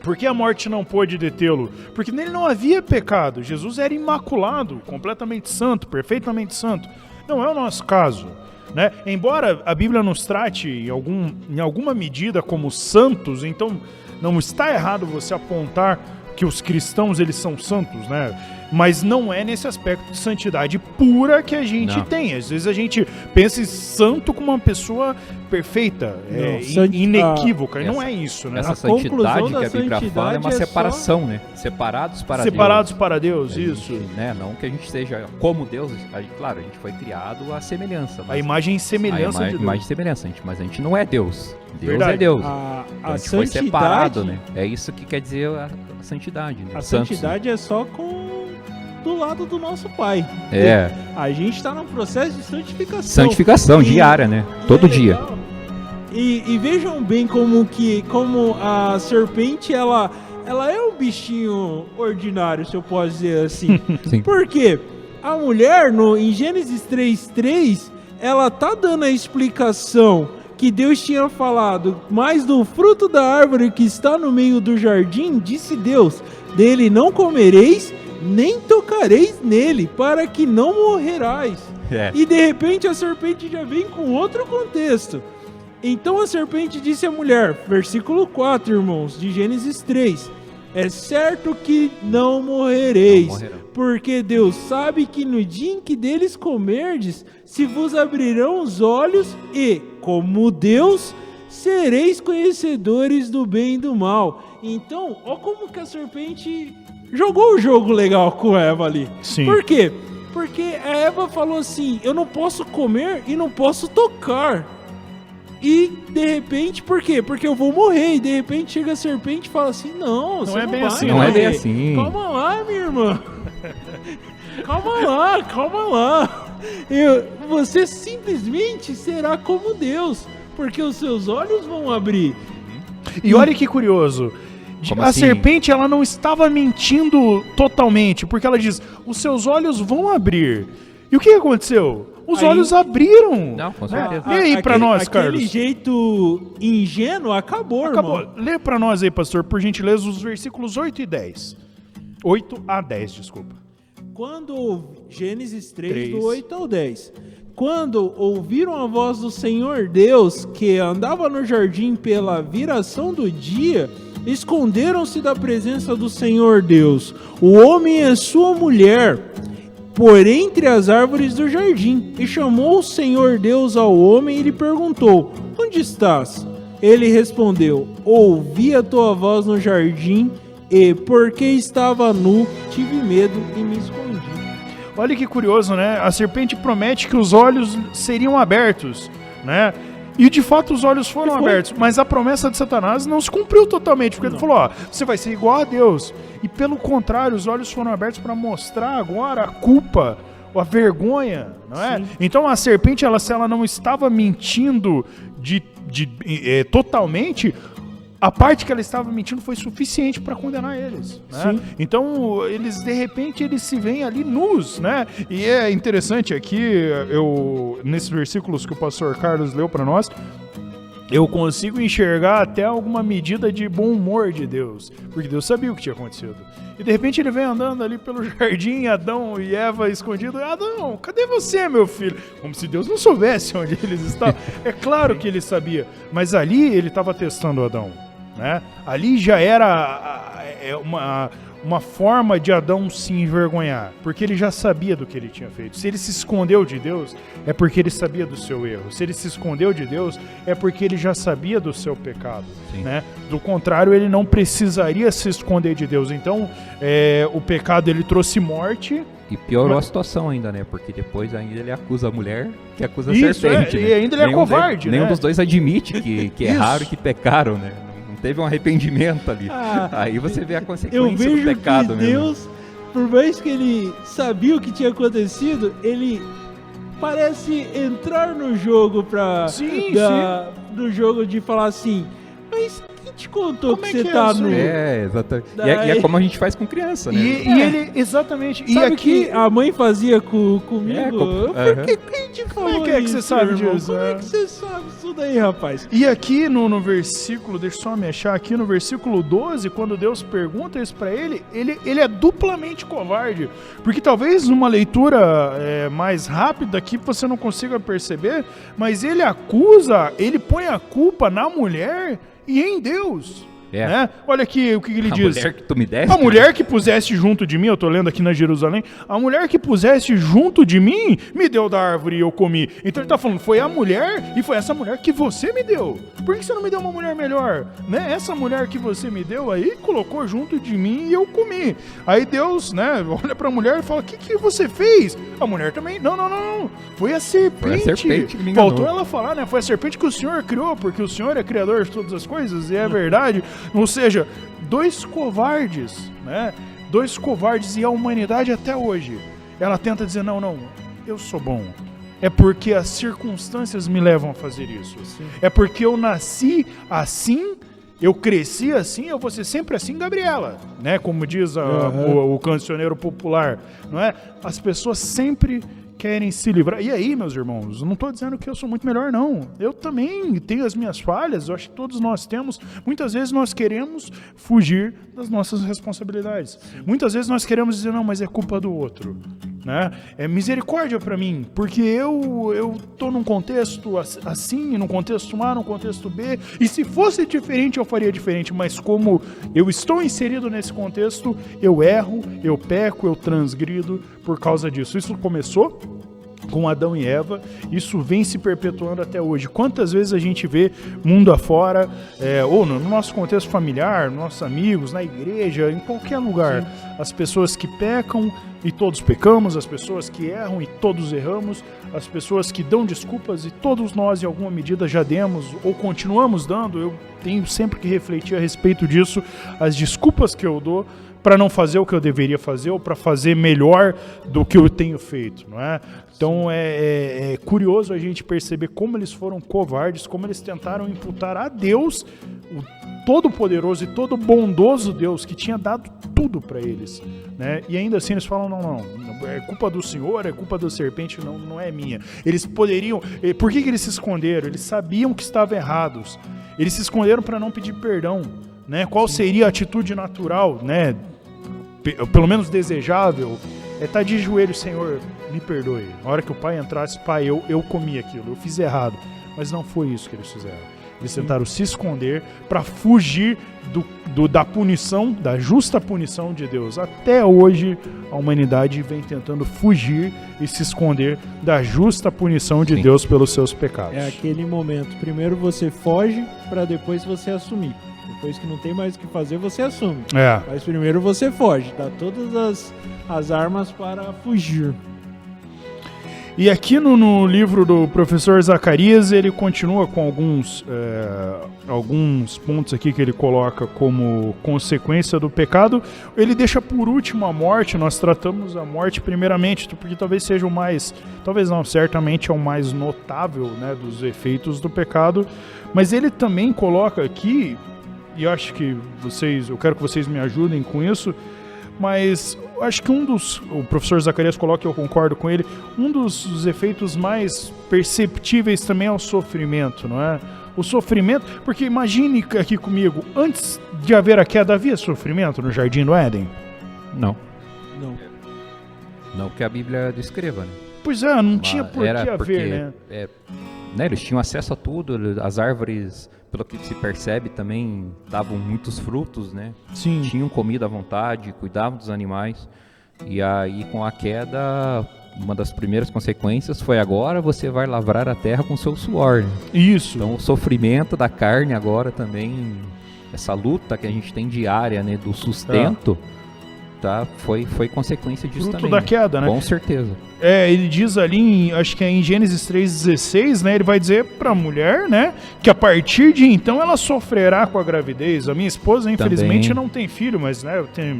Por que a morte não pôde detê-lo? Porque nele não havia pecado. Jesus era imaculado, completamente santo, perfeitamente santo. Não é o nosso caso. Né? Embora a Bíblia nos trate em, algum, em alguma medida como santos, então não está errado você apontar que os cristãos eles são santos, né? Mas não é nesse aspecto de santidade pura que a gente Não. tem. Às vezes a gente pensa em santo como uma pessoa perfeita, é, Não, santi- inequívoca. E não essa- é isso, né? Essa A santidade da que a Bíblia fala é uma é só- separação, né? Separados para Separados Deus. para Deus, A gente, isso. né? Não que a gente seja como Deus. a gente- claro, a gente foi criado à semelhança. A imagem e a semelhança ima- de Deus. imagem e semelhança, gente, mas a gente não é Deus. Deus Verdade. é Deus. A, Então a a gente foi santidade, separado, né? É isso que quer dizer a, a santidade. Né? a Santos, santidade é só com do lado do nosso Pai. É, A gente está num processo de santificação. santificação E- diária, né? e Todo é dia. E, e vejam bem como que como a serpente ela ela é um bichinho ordinário, se eu posso dizer assim. Sim. Por quê? A mulher no em Gênesis 3:3, ela tá dando a explicação que Deus tinha falado, mas do fruto da árvore que está no meio do jardim, disse Deus: dele não comereis, nem tocareis nele, para que não morrerais. É. E de repente a serpente já vem com outro contexto. Então a serpente disse à mulher, versículo 4, irmãos, de Gênesis 3: É certo que não morrereis, Não porque Deus sabe que no dia em que deles comerdes, se vos abrirão os olhos e, como Deus, sereis conhecedores do bem e do mal. Então, ó como que a serpente jogou o jogo legal com Eva ali. Sim. Por quê? Porque a Eva falou assim: eu não posso comer e não posso tocar. E de repente, por quê? Porque eu vou morrer. E de repente chega a serpente e fala assim: não, você é não bem vai assim, Não é bem assim. Calma lá, minha irmã. calma lá, calma lá. Eu- você simplesmente será como Deus, porque os seus olhos vão abrir. E olha que curioso. De- Como a assim? serpente ela não estava mentindo totalmente, porque ela diz: os seus olhos vão abrir. E o que aconteceu? Os Aí- olhos abriram. Não, com né? certeza. Lê aí pra aquele, nós, aquele Carlos. jeito ingênuo acabou, Acabou. irmão. Lê pra nós aí, pastor, por gentileza, os versículos 8 e 10. 8 a 10, desculpa. Quando Gênesis 3, Três. do 8 ao 10. Quando ouviram a voz do Senhor Deus que andava no jardim pela viração do dia, esconderam-se da presença do Senhor Deus, o homem e a sua mulher. por entre as árvores do jardim. E chamou o Senhor Deus ao homem e lhe perguntou: Onde estás? Ele respondeu: Ouvi a tua voz no jardim e, porque estava nu, tive medo e me escondi. Olha que curioso, né? A serpente promete que os olhos seriam abertos, né? E de fato os olhos foram foi. abertos, mas a promessa de Satanás não se cumpriu totalmente, porque ele Não. falou: ó, você vai ser igual a Deus. E pelo contrário, os olhos foram abertos para mostrar agora a culpa, a vergonha, não é? Sim. Então a serpente, ela, se ela não estava mentindo de, de, eh, totalmente, a parte que ela estava mentindo foi suficiente para condenar eles. Né? Então, eles, de repente, eles se veem ali nus, né? E é interessante aqui, eu, nesses versículos que o pastor Carlos leu para nós, eu consigo enxergar até alguma medida de bom humor de Deus, porque Deus sabia o que tinha acontecido. E de repente ele vem andando ali pelo jardim, Adão e Eva escondidos. Adão, cadê você, meu filho? Como se Deus não soubesse onde eles estavam. É claro que ele sabia, mas ali ele estava testando Adão. Né? Ali já era a- a- é uma, uma forma de Adão se envergonhar, porque ele já sabia do que ele tinha feito. Se ele se escondeu de Deus, é porque ele sabia do seu erro. Se ele se escondeu de Deus, é porque ele já sabia do seu pecado. Sim. Né? Do contrário, ele não precisaria se esconder de Deus. Então, é, o pecado ele trouxe morte. E piorou Mas- a situação ainda, né? Porque depois ainda ele acusa a mulher que acusa a Isso, serpente. é, né? e ainda ele é Nenhum de- covarde, Nenhum né? dos dois admite que, que erraram e que pecaram, né? Não teve um arrependimento ali. Ah, Aí você vê a Eu consequência vejo do pecado que mesmo. Deus, por mais que ele sabia o que tinha acontecido, ele parece entrar no jogo pra. Sim, da- No jogo de falar assim. Mas te contou Como que é você que é tá isso nu? aí? É, exatamente. E é, e é como a gente faz com criança, né? E, e ele, exatamente. e Sabe aqui, que a mãe fazia com, comigo? É, com- Por que quem te falou é que é que você isso, sabe irmão? disso, Como é é? que você sabe isso daí, rapaz? E aqui no, no versículo, deixa eu só me achar aqui no versículo 12, quando Deus pergunta isso pra ele, ele, ele é duplamente covarde. Porque talvez numa leitura é, mais rápida aqui você não consiga perceber, mas ele acusa, ele põe a culpa na mulher e em Deus. É. Né? Olha aqui o que ele a diz. mulher que tu me deste. A mulher que puseste junto de mim, eu tô lendo aqui na Jerusalém, a mulher que puseste junto de mim me deu da árvore e eu comi. Então ele tá falando, foi a mulher e foi essa mulher que você me deu. Por que você não me deu uma mulher melhor? Né? Essa mulher que você me deu aí colocou junto de mim e eu comi. Aí Deus, né, olha pra mulher e fala: O que, que você fez? A mulher também, não, não, não, não. Foi a serpente. serpente que me enganou. Faltou ela falar, né? Foi a serpente que o Senhor criou, porque o Senhor é criador de todas as coisas, e é verdade. Ou seja, dois covardes, né? Dois covardes e a humanidade até hoje. Ela tenta dizer: não, não, eu sou bom. É porque as circunstâncias me levam a fazer isso. É porque eu nasci assim, eu cresci assim, eu vou ser sempre assim, Gabriela, né? Como diz a- Aham. o, o cancioneiro popular, não é? As pessoas sempre querem se livrar. E aí, meus irmãos, não estou dizendo que eu sou muito melhor, não. Eu também tenho as minhas falhas, eu acho que todos nós temos. Muitas vezes nós queremos fugir das nossas responsabilidades. Muitas vezes nós queremos dizer, não, mas é culpa do outro. Né? É misericórdia para mim, porque eu eu tô num contexto as- assim, num contexto A, num contexto B, e se fosse diferente eu faria diferente, mas como eu estou inserido nesse contexto, eu erro, eu peco, eu transgrido por causa disso. Isso começou com Adão e Eva, isso vem se perpetuando até hoje. Quantas vezes a gente vê mundo afora, é, ou no nosso contexto familiar, nossos amigos, na igreja, em qualquer lugar, as pessoas que pecam e todos pecamos, as pessoas que erram e todos erramos, as pessoas que dão desculpas e todos nós, em alguma medida, já demos ou continuamos dando. Eu tenho sempre que refletir a respeito disso, as desculpas que eu dou para não fazer o que eu deveria fazer ou para fazer melhor do que eu tenho feito, não é? Então é, é- é curioso a gente perceber como eles foram covardes, como eles tentaram imputar a Deus, o todo-poderoso e todo bondoso Deus que tinha dado tudo para eles, né? E ainda assim eles falam não, não, é culpa do Senhor, é culpa da serpente, não, não é minha. Eles poderiam, eh, por que, que eles se esconderam? Eles sabiam que estavam errados. Eles se esconderam para não pedir perdão, né? Qual seria a atitude natural, né? Pe- pelo menos desejável, é estar de joelho, Senhor, me perdoe. Na hora que o pai entrasse, pai, eu, eu comi aquilo, eu fiz errado. Mas não foi isso que eles fizeram. Eles tentaram se esconder para fugir do, do, da punição, da justa punição de Deus. Até hoje, a humanidade vem tentando fugir e se esconder da justa punição de Sim. Deus pelos seus pecados. É aquele momento. Primeiro você foge para depois você assumir. Depois que não tem mais o que fazer, você assume. É. Mas primeiro você foge, dá todas as, as armas para fugir. E aqui no, no livro do professor Zacarias, ele continua com alguns, é, alguns pontos aqui que ele coloca como consequência do pecado. Ele deixa por último a morte, nós tratamos a morte primeiramente, porque talvez seja o mais, talvez não, certamente é o mais notável né, dos efeitos do pecado. Mas ele também coloca aqui, e eu acho que vocês, eu quero que vocês me ajudem com isso, mas eu acho que um dos. O professor Zacarias coloca, e eu concordo com ele, um dos, dos efeitos mais perceptíveis também é o sofrimento, não é? O sofrimento, porque imagine aqui comigo, antes de haver a queda, havia sofrimento no Jardim do Éden? Não. Não. Não que a Bíblia descreva, né? Pois é, não tinha Mas por que era haver, porque, né? é, né? Eles tinham acesso a tudo, as árvores, pelo que se percebe, também davam muitos frutos, né? Sim. Tinham comida à vontade, cuidavam dos animais. E aí, com a queda, uma das primeiras consequências foi agora você vai lavrar a terra com seu suor. né? Isso. Então, o sofrimento da carne agora também, essa luta que a gente tem diária, né, do sustento, tá, foi, foi consequência disso Fruto também. da né? queda, né? Com certeza. É, ele diz ali, em- acho que é em Gênesis 3,16, né? Ele vai dizer pra mulher, né? Que a partir de então ela sofrerá com a gravidez. A minha esposa, infelizmente, Também. não tem filho, mas, né? Eu tenho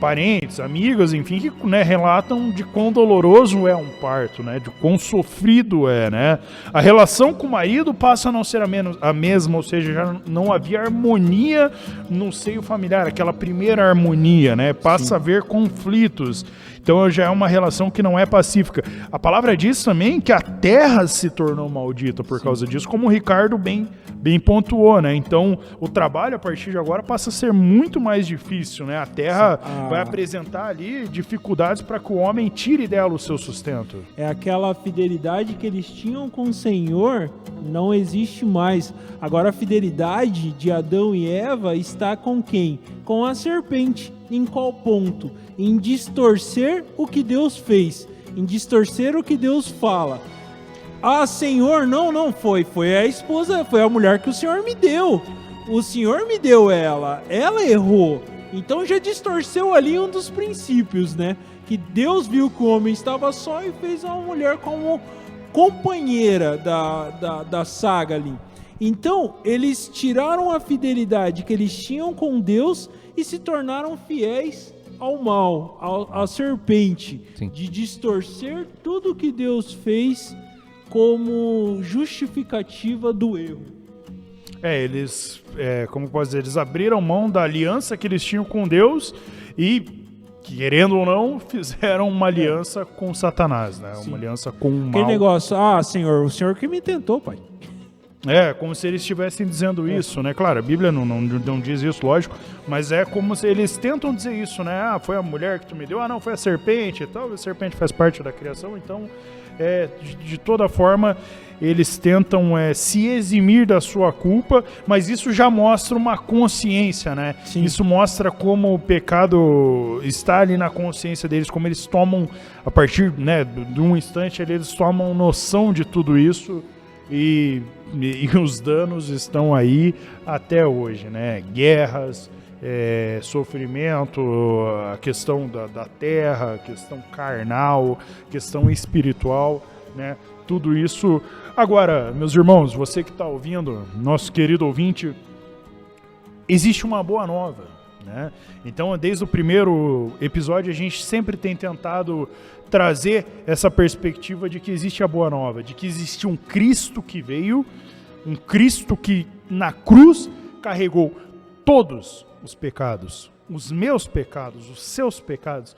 parentes, amigas, enfim, que né, relatam de quão doloroso é um parto, né? De quão sofrido é, né? A relação com o marido passa a não ser a, menos, a mesma, ou seja, já não havia harmonia no seio familiar, aquela primeira harmonia, né? Passa a haver conflitos. Então já é uma relação que não é pacífica. A palavra diz também que a terra se tornou maldita por causa disso, como o Ricardo bem, bem pontuou, né? Então o trabalho a partir de agora passa a ser muito mais difícil, né? A terra Sim. Ah. vai apresentar ali dificuldades para que o homem tire dela o seu sustento. É aquela fidelidade que eles tinham com o Senhor, não existe mais. Agora a fidelidade de Adão e Eva está com quem? Com a serpente. Em qual ponto? Em distorcer o que Deus fez, em distorcer o que Deus fala. Ah, Senhor, não, não foi. Foi a esposa, foi a mulher que o Senhor me deu. O Senhor me deu ela. Ela errou. Então já distorceu ali um dos princípios, né? Que Deus viu que o homem estava só e fez uma mulher como companheira da, da, da saga ali. Então, eles tiraram a fidelidade que eles tinham com Deus e se tornaram fiéis ao mal, ao- à serpente, Sim. de distorcer tudo que Deus fez como justificativa do erro. É, eles, é, como posso dizer, eles abriram mão da aliança que eles tinham com Deus e, querendo ou não, fizeram uma aliança com Satanás, né? Sim. Uma aliança com o Aquele mal. negócio, ah, Senhor, o Senhor que me tentou, pai. É, como se eles estivessem dizendo isso, né? Claro, a Bíblia não, não, não diz isso, lógico, mas é como se eles tentam dizer isso, né? Ah, foi a mulher que tu me deu, ah, não, foi a serpente e tal, a serpente faz parte da criação, então, é, de, de toda forma, eles tentam é, se eximir da sua culpa, mas isso já mostra uma consciência, né? Sim. Isso mostra como o pecado está ali na consciência deles, como eles tomam, a partir né, de um instante, eles tomam noção de tudo isso e, e- os danos estão aí até hoje, né? Guerras, é, sofrimento, a questão da, da terra, questão carnal, questão espiritual, né? Tudo isso. Agora, meus irmãos, você que está ouvindo, nosso querido ouvinte, existe uma boa nova. Né? Então, desde o primeiro episódio, a gente sempre tem tentado trazer essa perspectiva de que existe a boa nova, de que existe um Cristo que veio, um Cristo que na cruz carregou todos os pecados, os meus pecados, os seus pecados,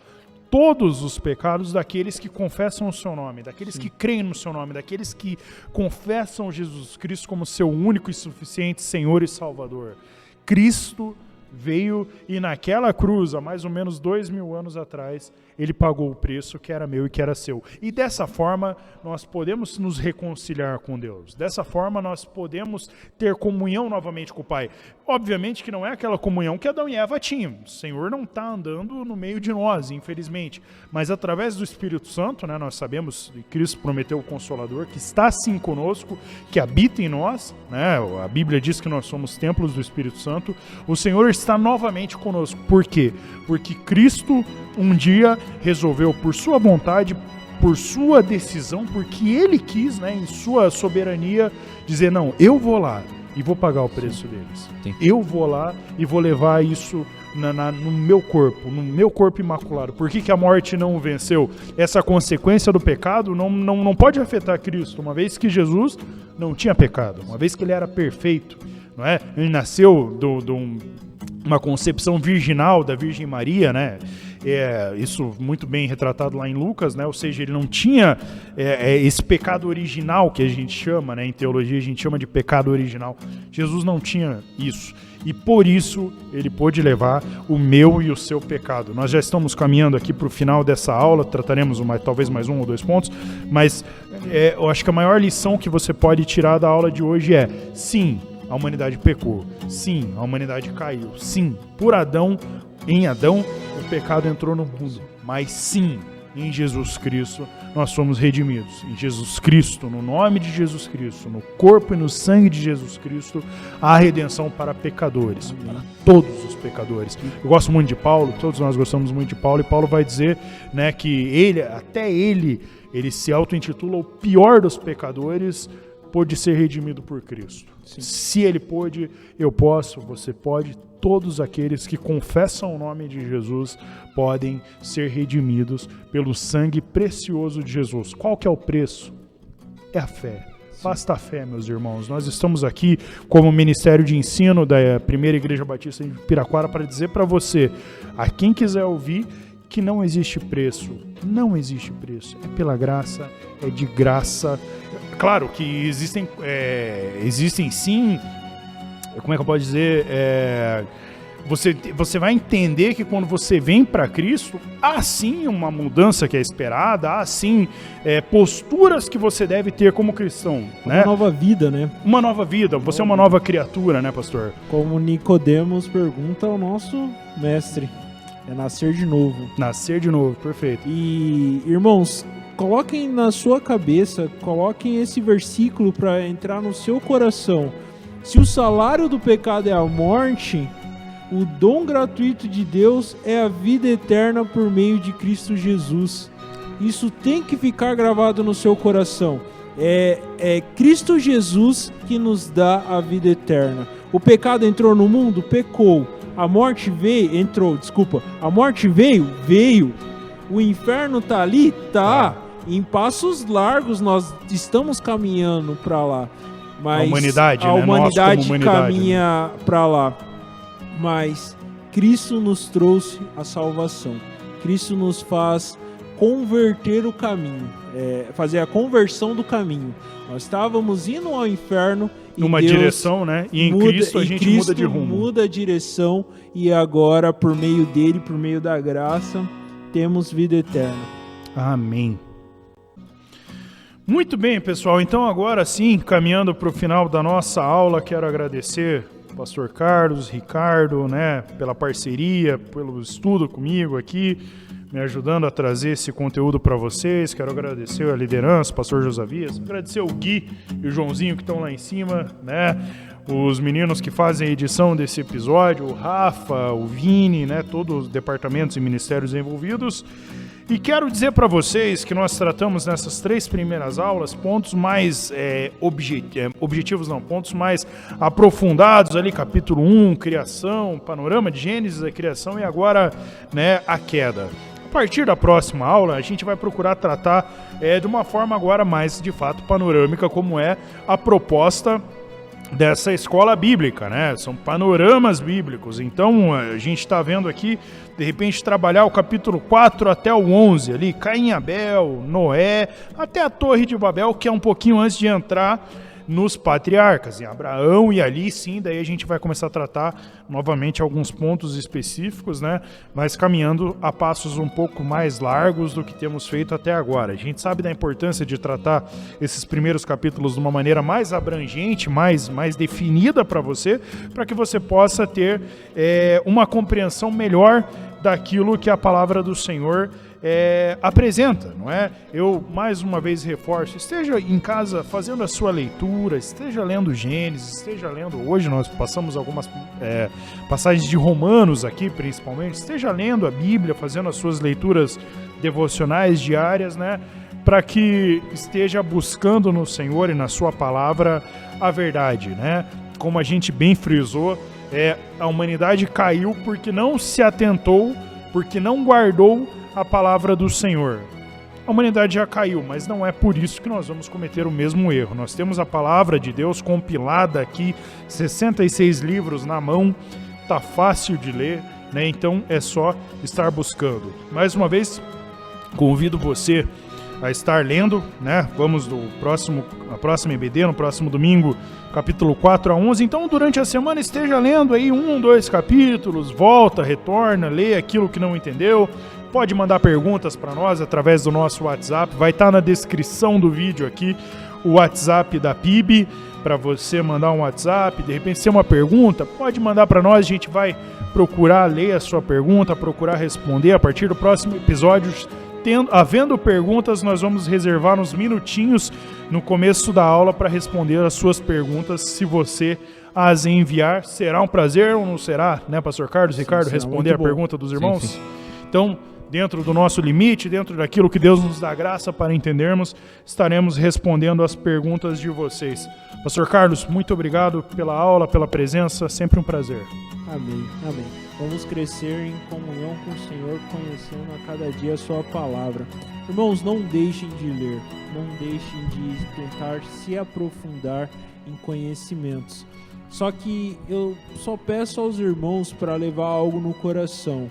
todos os pecados daqueles que confessam o seu nome, daqueles que creem no seu nome, daqueles que confessam Jesus Cristo como seu único e suficiente Senhor e Salvador. Cristo veio e naquela cruz, há mais ou menos dois mil anos atrás, ele pagou o preço que era meu e que era seu. E dessa forma, nós podemos nos reconciliar com Deus. Dessa forma, nós podemos ter comunhão novamente com o Pai. Obviamente que não é aquela comunhão que Adão e Eva tinham. O Senhor não está andando no meio de nós, infelizmente. Mas através do Espírito Santo, né, nós sabemos, Cristo prometeu o Consolador, que está sim conosco, que habita em nós. Né, a Bíblia diz que nós somos templos do Espírito Santo. O Senhor está novamente conosco. Por quê? Porque Cristo um dia resolveu, por sua vontade, por sua decisão, porque ele quis, né, em sua soberania, dizer: não, eu vou lá e vou pagar o preço deles. Sim. Eu vou lá e vou levar isso na, na- no meu corpo, no meu corpo imaculado. Por que, que a morte não o venceu? Essa consequência do pecado não, não, não pode afetar Cristo, uma vez que Jesus não tinha pecado, uma vez que ele era perfeito. Não é? Ele nasceu um- uma concepção virginal da Virgem Maria, né? É, isso muito bem retratado lá em Lucas, né? Ou seja, ele não tinha é, é, esse pecado original que a gente chama, né? Em teologia a gente chama de pecado original. Jesus não tinha isso. E por isso ele pôde levar o meu e o seu pecado. Nós já estamos caminhando aqui para o final dessa aula, trataremos uma, talvez mais um ou dois pontos, mas é, eu acho que a maior lição que você pode tirar da aula de hoje é: sim, a humanidade pecou. Sim, a humanidade caiu. Sim, por Adão, em Adão, pecado entrou no mundo. Mas sim, em Jesus Cristo, nós somos redimidos. Em Jesus Cristo, no nome de Jesus Cristo, no corpo e no sangue de Jesus Cristo, há redenção para pecadores, para todos os pecadores. Eu gosto muito de Paulo, todos nós gostamos muito de Paulo, e Paulo vai dizer, né, que ele, até ele, ele se auto-intitula o pior dos pecadores, pôde ser redimido por Cristo. Se ele pôde, eu posso, você pode, todos aqueles que confessam o nome de Jesus podem ser redimidos pelo sangue precioso de Jesus. Qual que é o preço? É a fé. Basta a fé, meus irmãos. Nós estamos aqui como Ministério de Ensino da Primeira Igreja Batista de Piraquara para dizer para você, a quem quiser ouvir, que não existe preço. Não existe preço. É pela graça, é de graça. Claro que existem, é, existem sim, como é que eu posso dizer, é, você, você vai entender que quando você vem para Cristo, há sim uma mudança que é esperada, há sim é, posturas que você deve ter como cristão, Uma né? nova vida, né? Uma nova vida, você é uma nova criatura, né, pastor? Como Nicodemos pergunta ao nosso mestre. É nascer de novo. Nascer de novo, perfeito. E, irmãos, coloquem na sua cabeça, coloquem esse versículo para entrar no seu coração. Se o salário do pecado é a morte, o dom gratuito de Deus é a vida eterna por meio de Cristo Jesus. Isso tem que ficar gravado no seu coração. É, é Cristo Jesus que nos dá a vida eterna. O pecado entrou no mundo? Pecou. A morte veio, entrou, desculpa. A morte veio? Veio. O inferno tá ali? Tá. Em passos largos nós estamos caminhando para lá. Mas A humanidade, a né? Humanidade humanidade, caminha para lá. Mas Cristo nos trouxe a salvação. Cristo nos faz converter o caminho, é, fazer a conversão do caminho. Nós estávamos indo ao inferno Numa Deus direção, né? E em muda- Cristo a gente Cristo muda de rumo. muda a direção e agora por meio dele, por meio da graça, temos vida eterna. Amém. Muito bem, pessoal. Então, agora sim, caminhando para o final da nossa aula, quero agradecer ao pastor Carlos, Ricardo, né, pela parceria, pelo estudo comigo aqui, me ajudando a trazer esse conteúdo para vocês. Quero agradecer a liderança, pastor Josavias, agradecer o Gui e o Joãozinho que estão lá em cima, né? Os meninos que fazem a edição desse episódio, o Rafa, o Vini, né, todos os departamentos e ministérios envolvidos. E quero dizer para vocês que nós tratamos nessas três primeiras aulas pontos mais é, obje- é, objetivos, não, pontos mais aprofundados ali, capítulo 1, criação, panorama de Gênesis da criação e agora né, a queda. A partir da próxima aula, a gente vai procurar tratar é, de uma forma agora mais de fato panorâmica, como é a proposta dessa escola bíblica, né? São panoramas bíblicos. Então, a gente está vendo aqui, de repente, trabalhar o capítulo 4 até o 11 ali, Caim Abel, Noé, até a Torre de Babel, que é um pouquinho antes de entrar nos patriarcas, em Abraão, e ali sim, daí a gente vai começar a tratar novamente alguns pontos específicos, né? Mas caminhando a passos um pouco mais largos do que temos feito até agora. A gente sabe da importância de tratar esses primeiros capítulos de uma maneira mais abrangente, mais, mais definida para você, para que você possa ter é, uma compreensão melhor daquilo que a palavra do Senhor é, apresenta, não é? Eu mais uma vez reforço: esteja em casa fazendo a sua leitura, esteja lendo Gênesis, esteja lendo. Hoje nós passamos algumas é, passagens de Romanos aqui, principalmente. Esteja lendo a Bíblia, fazendo as suas leituras devocionais diárias, né? Para que esteja buscando no Senhor e na Sua palavra a verdade, né? Como a gente bem frisou, é, a humanidade caiu porque não se atentou, porque não guardou a palavra do Senhor. A humanidade já caiu, mas não é por isso que nós vamos cometer o mesmo erro. Nós temos a palavra de Deus compilada aqui, 66 livros na mão, tá fácil de ler, né? Então é só estar buscando. Mais uma vez, convido você a estar lendo, né? Vamos do próximo, a próxima EBD, no próximo domingo, capítulo 4 a 11. Então, durante a semana, esteja lendo aí um, dois capítulos, volta, retorna, lê aquilo que não entendeu, Pode mandar perguntas para nós através do nosso WhatsApp. Vai estar tá na descrição do vídeo aqui o WhatsApp da PIB para você mandar um WhatsApp. De repente, se é uma pergunta, pode mandar para nós. A gente vai procurar ler a sua pergunta, procurar responder a partir do próximo episódio. Tendo, havendo perguntas, nós vamos reservar uns minutinhos no começo da aula para responder as suas perguntas. Se você as enviar, será um prazer ou não será, né, Pastor Carlos, sim, Ricardo, responder a pergunta dos irmãos? Sim, sim. Então, dentro do nosso limite, dentro daquilo que Deus nos dá graça para entendermos, estaremos respondendo as perguntas de vocês. Pastor Carlos, muito obrigado pela aula, pela presença, sempre um prazer. Amém, amém. Vamos crescer em comunhão com o Senhor, conhecendo a cada dia a Sua palavra. Irmãos, não deixem de ler, não deixem de tentar se aprofundar em conhecimentos. Só que eu só peço aos irmãos para levar algo no coração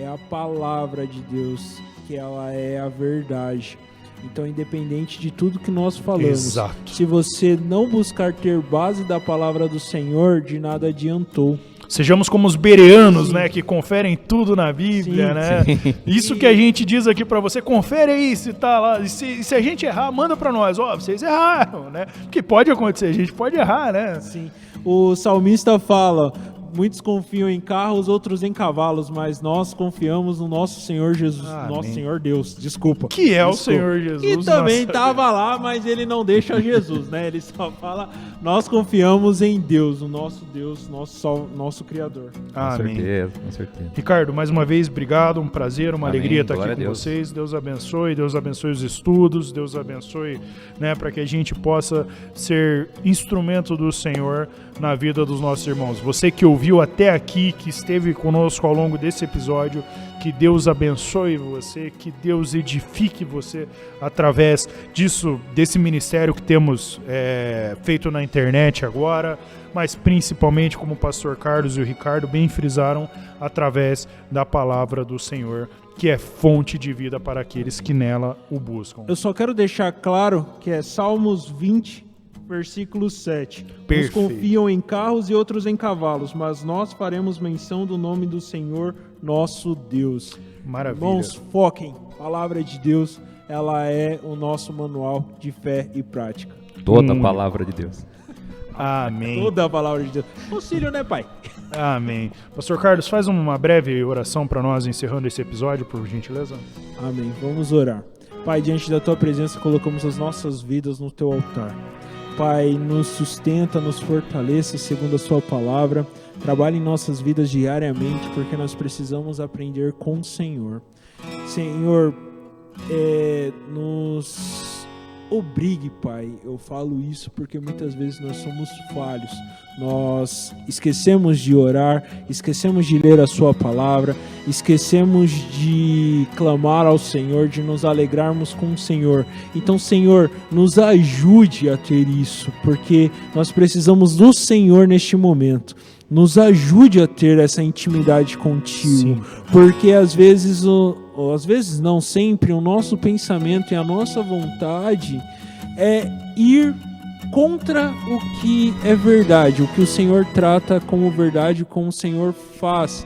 é a palavra de Deus, que ela é a verdade. Então, independente de tudo que nós falamos, Exato. se você não buscar ter base da palavra do Senhor, de nada adiantou. Sejamos como os bereanos, sim. né, que conferem tudo na Bíblia, sim, né? Sim. Isso que a gente diz aqui para você, confere aí se tá lá, e se, se a gente errar, manda para nós, ó, oh, vocês erraram, né? Porque pode acontecer, a gente pode errar, né? Sim. O salmista fala: muitos confiam em carros, outros em cavalos, mas nós confiamos no nosso Senhor Jesus, Amém. nosso Senhor Deus, desculpa. Que é desculpa. o Senhor Jesus. E também estava lá, mas ele não deixa Jesus, né? Ele só fala, nós confiamos em Deus, o nosso Deus, nosso, nosso Criador. Amém. Com certeza, com certeza. Ricardo, mais uma vez, obrigado, um prazer, uma Amém. alegria estar Glória aqui com vocês. Deus abençoe, Deus abençoe os estudos, Deus abençoe, né, para que a gente possa ser instrumento do Senhor na vida dos nossos irmãos. Você que ouviu até aqui, que esteve conosco ao longo desse episódio, que Deus abençoe você, que Deus edifique você através disso, desse ministério que temos é, feito na internet agora, mas principalmente, como o pastor Carlos e o Ricardo bem frisaram, através da palavra do Senhor, que é fonte de vida para aqueles que nela o buscam. Eu só quero deixar claro que é Salmos 20, versículo 7. Perfeito. Uns confiam em carros e outros em cavalos, mas nós faremos menção do nome do Senhor nosso Deus. Maravilha. Irmãos, foquem. Palavra de Deus, ela é o nosso manual de fé e prática. Toda hum. a palavra de Deus. Amém. Toda a palavra de Deus. Auxílio, né, Pai? Amém. Pastor Carlos, faz uma breve oração para nós encerrando esse episódio, por gentileza. Amém. Vamos orar. Pai, diante da tua presença, colocamos as nossas vidas no teu altar. Pai, nos sustenta, nos fortaleça segundo a Sua palavra. Trabalhe em nossas vidas diariamente, porque nós precisamos aprender com o Senhor. Senhor, é, nos obrigue, Pai. Eu falo isso porque muitas vezes nós somos falhos. Nós esquecemos de orar, esquecemos de ler a Sua palavra, esquecemos de clamar ao Senhor, de nos alegrarmos com o Senhor. Então, Senhor, nos ajude a ter isso, porque nós precisamos do Senhor neste momento nos ajude a ter essa intimidade contigo, Sim. porque às vezes o, ou às vezes não sempre, o nosso pensamento e a nossa vontade é ir contra o que é verdade, o que o Senhor trata como verdade, como o Senhor faz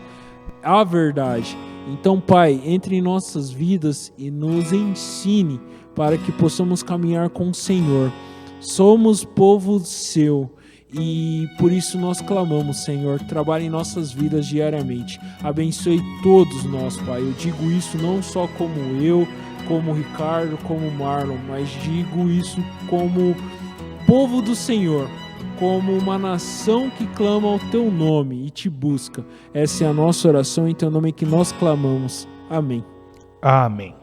a verdade. Então, Pai, entre em nossas vidas e nos ensine para que possamos caminhar com o Senhor. Somos povo seu e por isso nós clamamos, Senhor, trabalhe em nossas vidas diariamente. Abençoe todos nós, Pai. Eu digo isso não só como eu, como Ricardo, como Marlon, mas digo isso como povo do Senhor, como uma nação que clama ao teu nome e te busca. Essa é a nossa oração em teu nome que nós clamamos. Amém. Amém.